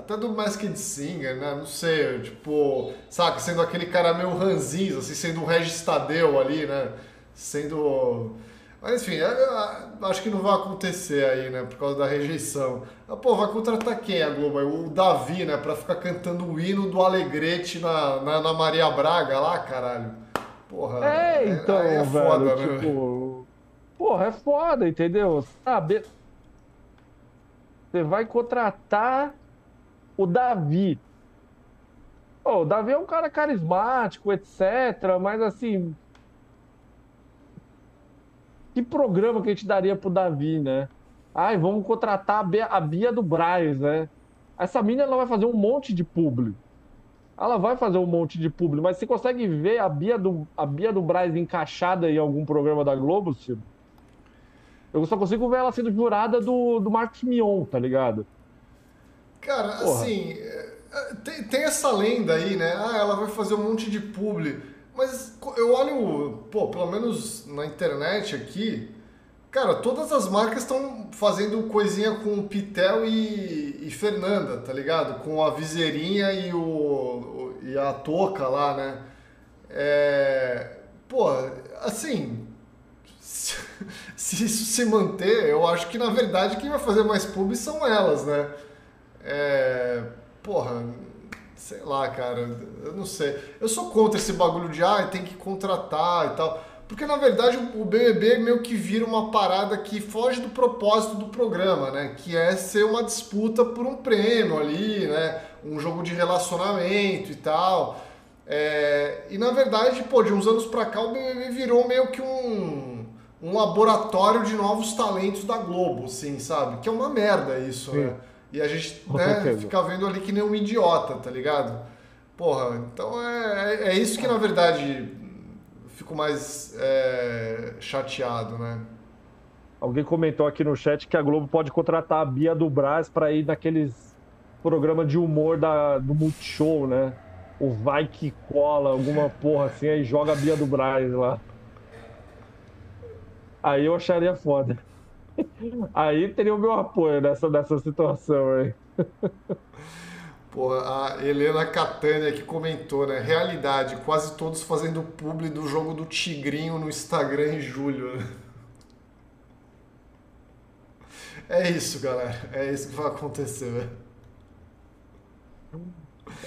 até do Masked Singer, né? Não sei, tipo, saca, sendo aquele cara meio ranzinho, assim, sendo o Regis Tadeu ali, né? Sendo. Mas enfim, eu acho que não vai acontecer aí, né? Por causa da rejeição. Ah, pô, vai contratar quem a Globo? O Davi, né? Pra ficar cantando o hino do Alegrete na, na, na Maria Braga lá, caralho. Porra. É, então, é, é foda, velho, né? Tipo, porra, é foda, entendeu? Sabe? Você vai contratar o Davi. Oh, o Davi é um cara carismático, etc. Mas assim. Que programa que a gente daria pro Davi, né? Ai, vamos contratar a Bia, a Bia do Braz, né? Essa mina ela vai fazer um monte de público. Ela vai fazer um monte de público, mas você consegue ver a Bia do, a Bia do Braz encaixada em algum programa da Globo, Ciro? Eu só consigo ver ela sendo jurada do, do Marcos Mion, tá ligado? Cara, Porra. assim, é, tem, tem, essa lenda aí, né? Ah, ela vai fazer um monte de publi. Mas eu olho, pô, pelo menos na internet aqui, cara, todas as marcas estão fazendo coisinha com Pitel e, e, Fernanda, tá ligado? Com a viseirinha e, o, e a touca lá, né? É, pô, assim, se, se isso se manter, eu acho que na verdade quem vai fazer mais publi são elas, né? É, porra, sei lá, cara, eu não sei. Eu sou contra esse bagulho de, ah, tem que contratar e tal. Porque na verdade o BBB meio que vira uma parada que foge do propósito do programa, né? Que é ser uma disputa por um prêmio ali, né? Um jogo de relacionamento e tal. É... E na verdade, pô, de uns anos pra cá o BBB virou meio que um, um laboratório de novos talentos da Globo, assim, sabe? Que é uma merda isso, Sim. né? E a gente né, fica vendo ali que nem um idiota, tá ligado? Porra, então é, é, é isso que na verdade fico mais é, chateado, né? Alguém comentou aqui no chat que a Globo pode contratar a Bia do Brás para ir naqueles programas de humor da, do Multishow, né? O Vai Que Cola, alguma porra assim, aí joga a Bia do Brás lá. Aí eu acharia foda. Aí teria o meu apoio nessa, nessa situação aí. Pô, a Helena Catânia que comentou, né? Realidade, quase todos fazendo publi do jogo do Tigrinho no Instagram em julho. Né? É isso, galera. É isso que vai acontecer, velho.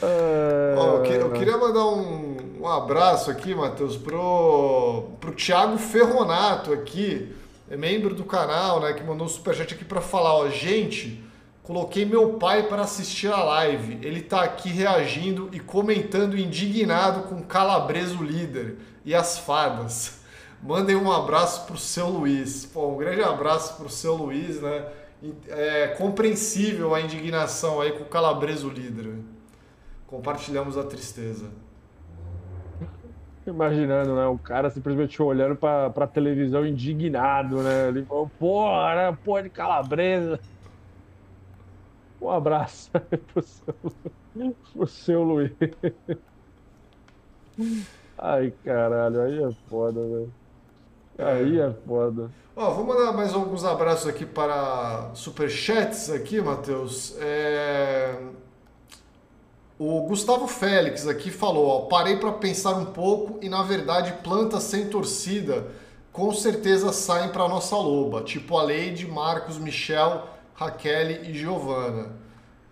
É... eu, eu, queria mandar um, um abraço aqui, Matheus, pro, pro Thiago Ferronato aqui, é membro do canal, né, que mandou um superchat aqui para falar, ó, gente, coloquei meu pai para assistir a live. Ele tá aqui reagindo e comentando indignado com Calabreso líder e as fadas. Mandem um abraço pro seu Luiz. Pô, um grande abraço pro seu Luiz, né? É compreensível a indignação aí com o Calabreso líder. Compartilhamos a tristeza. Imaginando, né? O cara simplesmente olhando pra, pra televisão indignado, né? Ele falou, porra, né? Porra de calabresa. Um abraço pro seu, pro seu Luiz. Ai, caralho, aí é foda, velho. Aí é foda. Ó, vou mandar mais alguns abraços aqui para superchats aqui, Matheus. É... O Gustavo Félix aqui falou, ó, parei para pensar um pouco e na verdade plantas sem torcida com certeza saem para nossa loba, tipo a Leide, Marcos, Michel, Raquel e Giovana.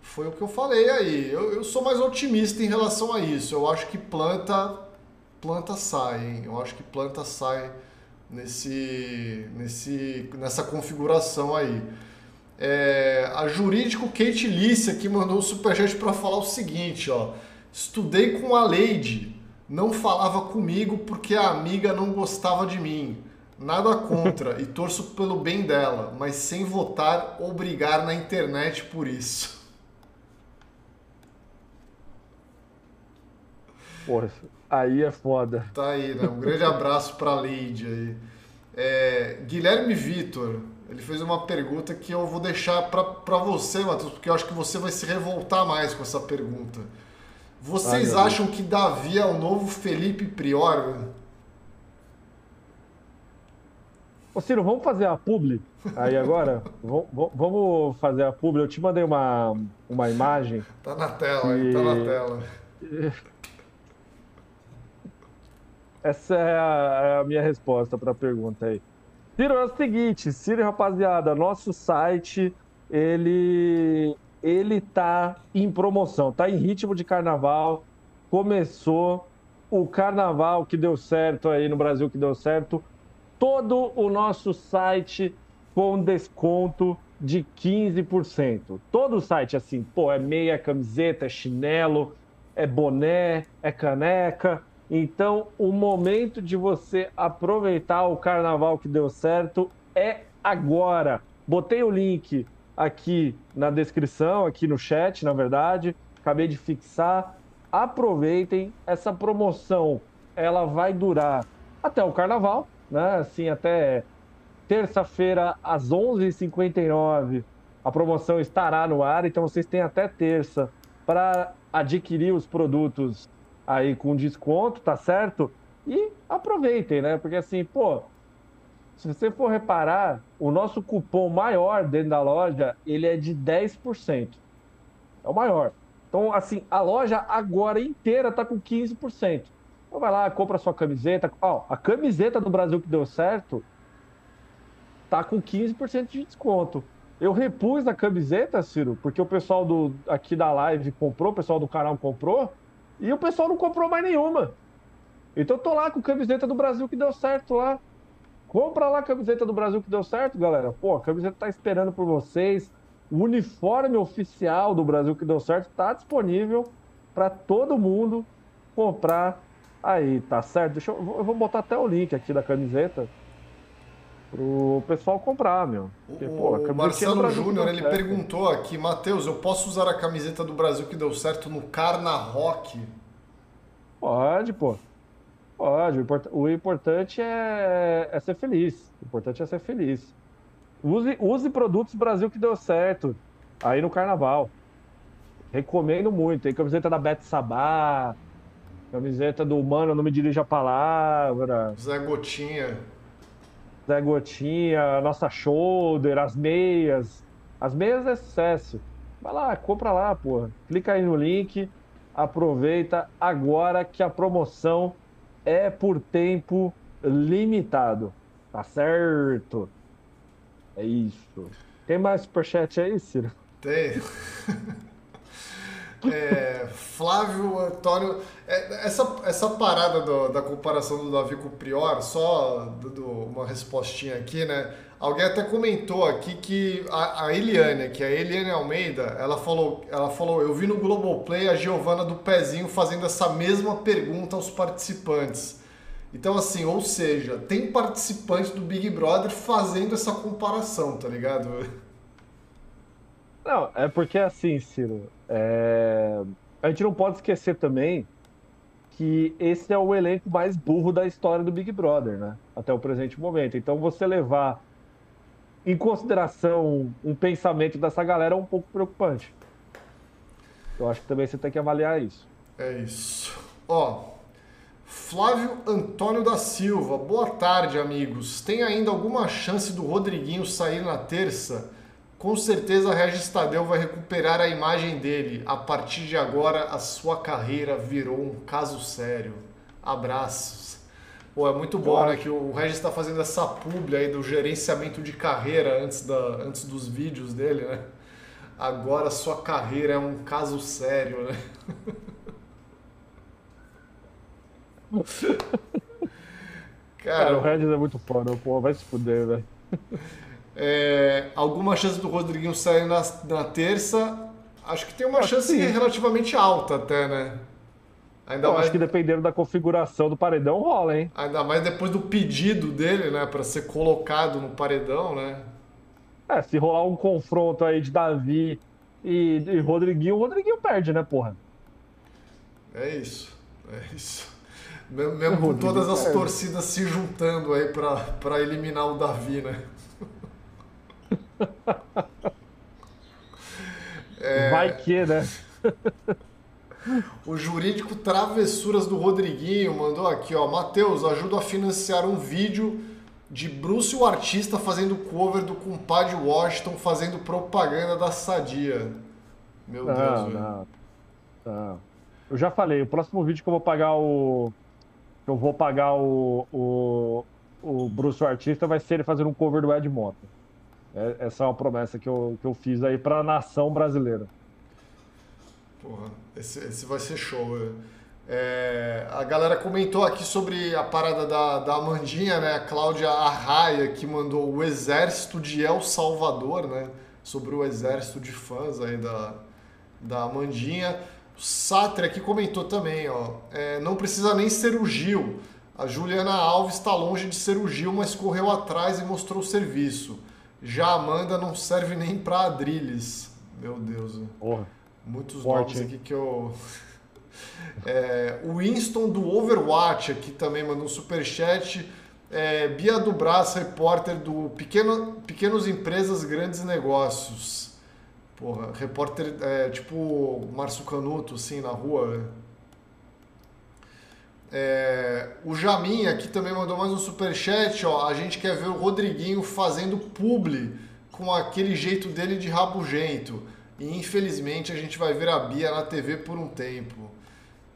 Foi o que eu falei aí. Eu, eu sou mais otimista em relação a isso. Eu acho que planta planta sai, hein? Eu acho que planta sai nesse, nesse, nessa configuração aí. É, a jurídico Kate Lícia que mandou o superchat para falar o seguinte, ó. Estudei com a Leide, não falava comigo porque a amiga não gostava de mim. Nada contra e torço pelo bem dela, mas sem votar ou brigar na internet por isso. Porra, Aí é foda. Tá aí, né? Um grande abraço pra Leide aí. É, Guilherme Vitor, ele fez uma pergunta que eu vou deixar para você, Matheus, porque eu acho que você vai se revoltar mais com essa pergunta. Vocês Ai, acham que Davi é o novo Felipe Prior? Ô Ciro, vamos fazer a publi aí agora? vamos fazer a publi. Eu te mandei uma, uma imagem. Tá na tela, aí, tá na tela. Essa é a, é a minha resposta para a pergunta aí. Ciro, é o seguinte, Ciro, rapaziada, nosso site, ele, ele tá em promoção, tá em ritmo de carnaval, começou o carnaval que deu certo aí no Brasil, que deu certo, todo o nosso site com desconto de 15%. Todo o site, assim, pô, é meia, camiseta, é chinelo, é boné, é caneca, então, o momento de você aproveitar o carnaval que deu certo é agora. Botei o link aqui na descrição, aqui no chat, na verdade. Acabei de fixar. Aproveitem essa promoção. Ela vai durar até o carnaval, né? Assim, até terça-feira às 11h59. A promoção estará no ar, então vocês têm até terça para adquirir os produtos aí com desconto, tá certo? E aproveitem, né? Porque assim, pô, se você for reparar, o nosso cupom maior dentro da loja, ele é de 10%. É o maior. Então, assim, a loja agora inteira tá com 15%. Então vai lá, compra sua camiseta. Ó, a camiseta do Brasil que deu certo tá com 15% de desconto. Eu repus a camiseta, Ciro, porque o pessoal do, aqui da live comprou, o pessoal do canal comprou. E o pessoal não comprou mais nenhuma. Então eu tô lá com camiseta do Brasil que deu certo lá. Compra lá a camiseta do Brasil que deu certo, galera. Pô, a camiseta tá esperando por vocês. O uniforme oficial do Brasil que deu certo tá disponível para todo mundo comprar aí, tá certo? Deixa eu, eu vou botar até o link aqui da camiseta pro pessoal comprar, meu. Porque, pô, o Marcelo Júnior, ele certo. perguntou aqui, Matheus, eu posso usar a camiseta do Brasil que deu certo no Carna Rock? Pode, pô. Pode. O importante é, é ser feliz. O importante é ser feliz. Use, use produtos Brasil que deu certo aí no carnaval. Recomendo muito. Tem camiseta da Bete Sabá, camiseta do Mano Não Me Dirija a Palavra. Zé Gotinha. Zé Gotinha, nossa shoulder, as meias. As meias é sucesso. Vai lá, compra lá, porra. Clica aí no link, aproveita agora que a promoção é por tempo limitado. Tá certo? É isso. Tem mais superchat aí, Ciro? Tem. É, Flávio Antônio. É, essa, essa parada do, da comparação do Davi com o Prior, só do, do, uma respostinha aqui, né? Alguém até comentou aqui que a, a Eliane, que é a Eliane Almeida, ela falou, ela falou, eu vi no Globoplay a Giovana do Pezinho fazendo essa mesma pergunta aos participantes. Então, assim, ou seja, tem participantes do Big Brother fazendo essa comparação, tá ligado? Não, é porque assim, Ciro, é... a gente não pode esquecer também que esse é o elenco mais burro da história do Big Brother, né? Até o presente momento. Então, você levar em consideração um pensamento dessa galera é um pouco preocupante. Eu acho que também você tem que avaliar isso. É isso. Ó, Flávio Antônio da Silva, boa tarde, amigos. Tem ainda alguma chance do Rodriguinho sair na terça? Com certeza Regis Tadeu vai recuperar a imagem dele. A partir de agora, a sua carreira virou um caso sério. Abraços. Pô, é muito bom, né? Que o Regis está fazendo essa publi aí do gerenciamento de carreira antes, da, antes dos vídeos dele, né? Agora sua carreira é um caso sério, né? Cara, Cara, o Regis é muito foda, pô, vai se fuder, velho. É, alguma chance do Rodriguinho sair na, na terça? Acho que tem uma chance relativamente alta até, né? Ainda Eu mais... acho que dependendo da configuração do paredão rola, hein? Ainda mais depois do pedido dele, né, para ser colocado no paredão, né? É, se rolar um confronto aí de Davi e, e Rodriguinho, o Rodriguinho perde, né, porra? É isso, é isso. Mesmo, mesmo com todas as torcidas se juntando aí para eliminar o Davi, né? É... Vai que, né? O jurídico Travessuras do Rodriguinho mandou aqui, ó. Matheus, ajuda a financiar um vídeo de Bruce, o artista, fazendo cover do compadre Washington, fazendo propaganda da Sadia. Meu não, Deus, não, não. Eu já falei, o próximo vídeo que eu vou pagar o. Eu vou pagar o, o, o Bruce, o artista, vai ser ele fazendo um cover do Ed Mota. É, essa é uma promessa que eu, que eu fiz aí pra nação brasileira. Porra, esse, esse vai ser show. É. a galera comentou aqui sobre a parada da, da Amandinha, né? A Cláudia Arraia, que mandou o Exército de El Salvador, né? Sobre o exército de fãs aí da, da Amandinha. O Satre aqui comentou também, ó. É, não precisa nem ser o Gil. A Juliana Alves está longe de ser o Gil, mas correu atrás e mostrou o serviço. Já Amanda não serve nem para Adrilles. Meu Deus. Porra. Muitos Forte, nomes aqui que eu. É, o Winston do Overwatch aqui também mandou um superchat. É, Bia do Brás, repórter do Pequeno, Pequenos Empresas, Grandes Negócios. Porra, repórter é, tipo Márcio Canuto, assim, na rua. É, o Jamin aqui também mandou mais um superchat. Ó, a gente quer ver o Rodriguinho fazendo publi com aquele jeito dele de rabugento. E infelizmente a gente vai ver a Bia na TV por um tempo.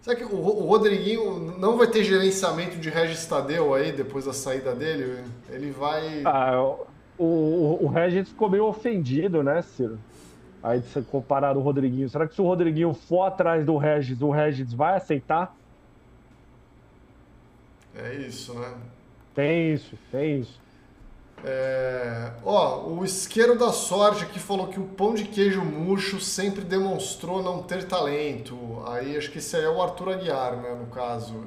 Será que o, Rodriguinho não vai ter gerenciamento de Regis Tadeu aí depois da saída dele? Ele vai. Ah, o, o, o Regis ficou meio ofendido, né, Ciro? Aí de ser comparado o Rodriguinho. Será que se o Rodriguinho for atrás do Regis, o Regis vai aceitar? É isso, né? Tem isso, tem isso. É... Ó, o isqueiro da sorte aqui falou que o pão de queijo murcho sempre demonstrou não ter talento. Aí acho que esse aí é o Arthur Aguiar, né, no caso.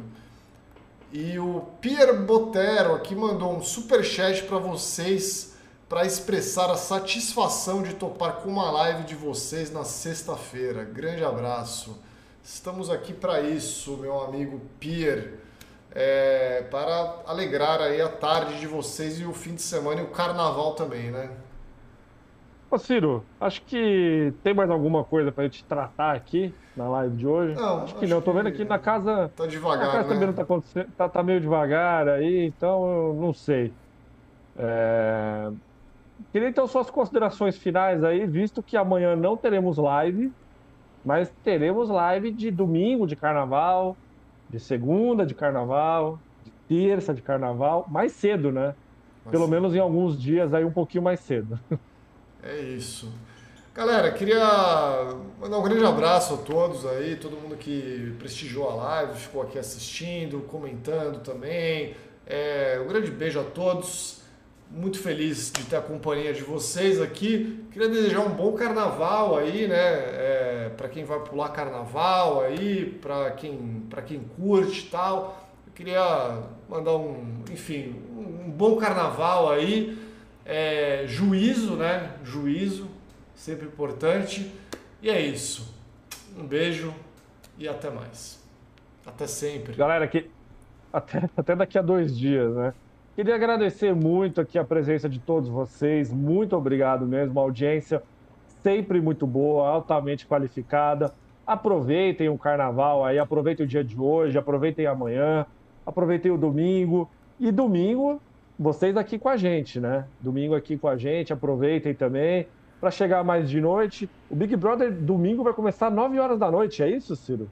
E o Pierre Botero aqui mandou um super chat para vocês para expressar a satisfação de topar com uma live de vocês na sexta-feira. Grande abraço. Estamos aqui para isso, meu amigo Pierre. É, para alegrar aí a tarde de vocês e o fim de semana e o carnaval também, né? Ô Ciro, acho que tem mais alguma coisa pra gente tratar aqui na live de hoje? Não, acho que não. Tô vendo aqui na casa. Tá devagar, a casa né? também não tá acontecendo. Tá, tá meio devagar aí, então eu não sei. É... Queria então suas considerações finais aí, visto que amanhã não teremos live, mas teremos live de domingo de carnaval, de segunda de carnaval, de terça de carnaval, mais cedo, né? Pelo menos em alguns dias aí um pouquinho mais cedo. É isso. Galera, queria mandar um grande abraço a todos aí, todo mundo que prestigiou a live, ficou aqui assistindo, comentando também. É, um grande beijo a todos. Muito feliz de ter a companhia de vocês aqui. Queria desejar um bom carnaval aí, né? É, para quem vai pular carnaval aí, para quem, quem curte e tal. Eu queria mandar um, enfim, um bom carnaval aí. É, juízo, né? Juízo, sempre importante. E é isso. Um beijo e até mais. Até sempre. Galera, que até, até daqui a dois dias, né? Queria agradecer muito aqui a presença de todos vocês. Muito obrigado mesmo. A audiência sempre muito boa, altamente qualificada. Aproveitem o carnaval aí, aproveitem o dia de hoje, aproveitem amanhã, aproveitem o domingo. E domingo vocês aqui com a gente, né? Domingo aqui com a gente, aproveitem também para chegar mais de noite. O Big Brother domingo vai começar às 9 horas da noite, é isso, Ciro?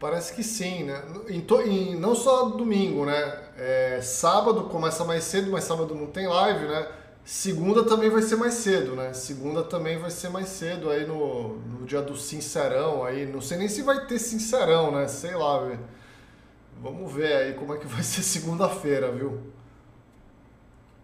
Parece que sim, né? Em to... em... não só domingo, né? É... Sábado começa mais cedo, mas sábado não tem live, né? Segunda também vai ser mais cedo, né? Segunda também vai ser mais cedo aí no, no dia do Sincerão aí. Não sei nem se vai ter Sincerão, né? Sei lá, velho. Vamos ver aí como é que vai ser segunda-feira, viu?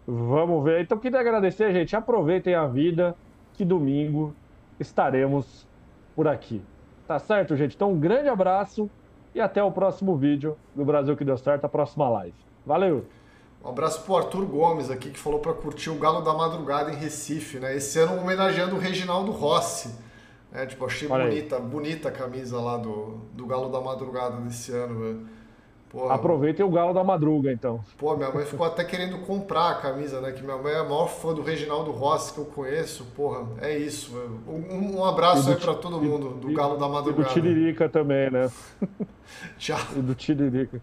Vamos ver. Então, queria agradecer, gente. Aproveitem a vida, que domingo estaremos por aqui. Tá certo, gente? Então, um grande abraço e até o próximo vídeo do Brasil que deu certo, a próxima live. Valeu! Um abraço pro Arthur Gomes aqui, que falou para curtir o Galo da Madrugada em Recife, né? Esse ano homenageando o Reginaldo Rossi. Né? Tipo, achei Olha aí. bonita, bonita a camisa lá do, do Galo da Madrugada desse ano, velho. Porra, Aproveitem o galo da madruga, então. Pô, minha mãe ficou até querendo comprar a camisa, né? Que minha mãe é a maior fã do Reginaldo Rossi que eu conheço. Porra, é isso. Um, um abraço aí pra Ti- todo mundo do e- Galo da E do Madrugada. Tiririca também, né? Tchau. E do Tiririca.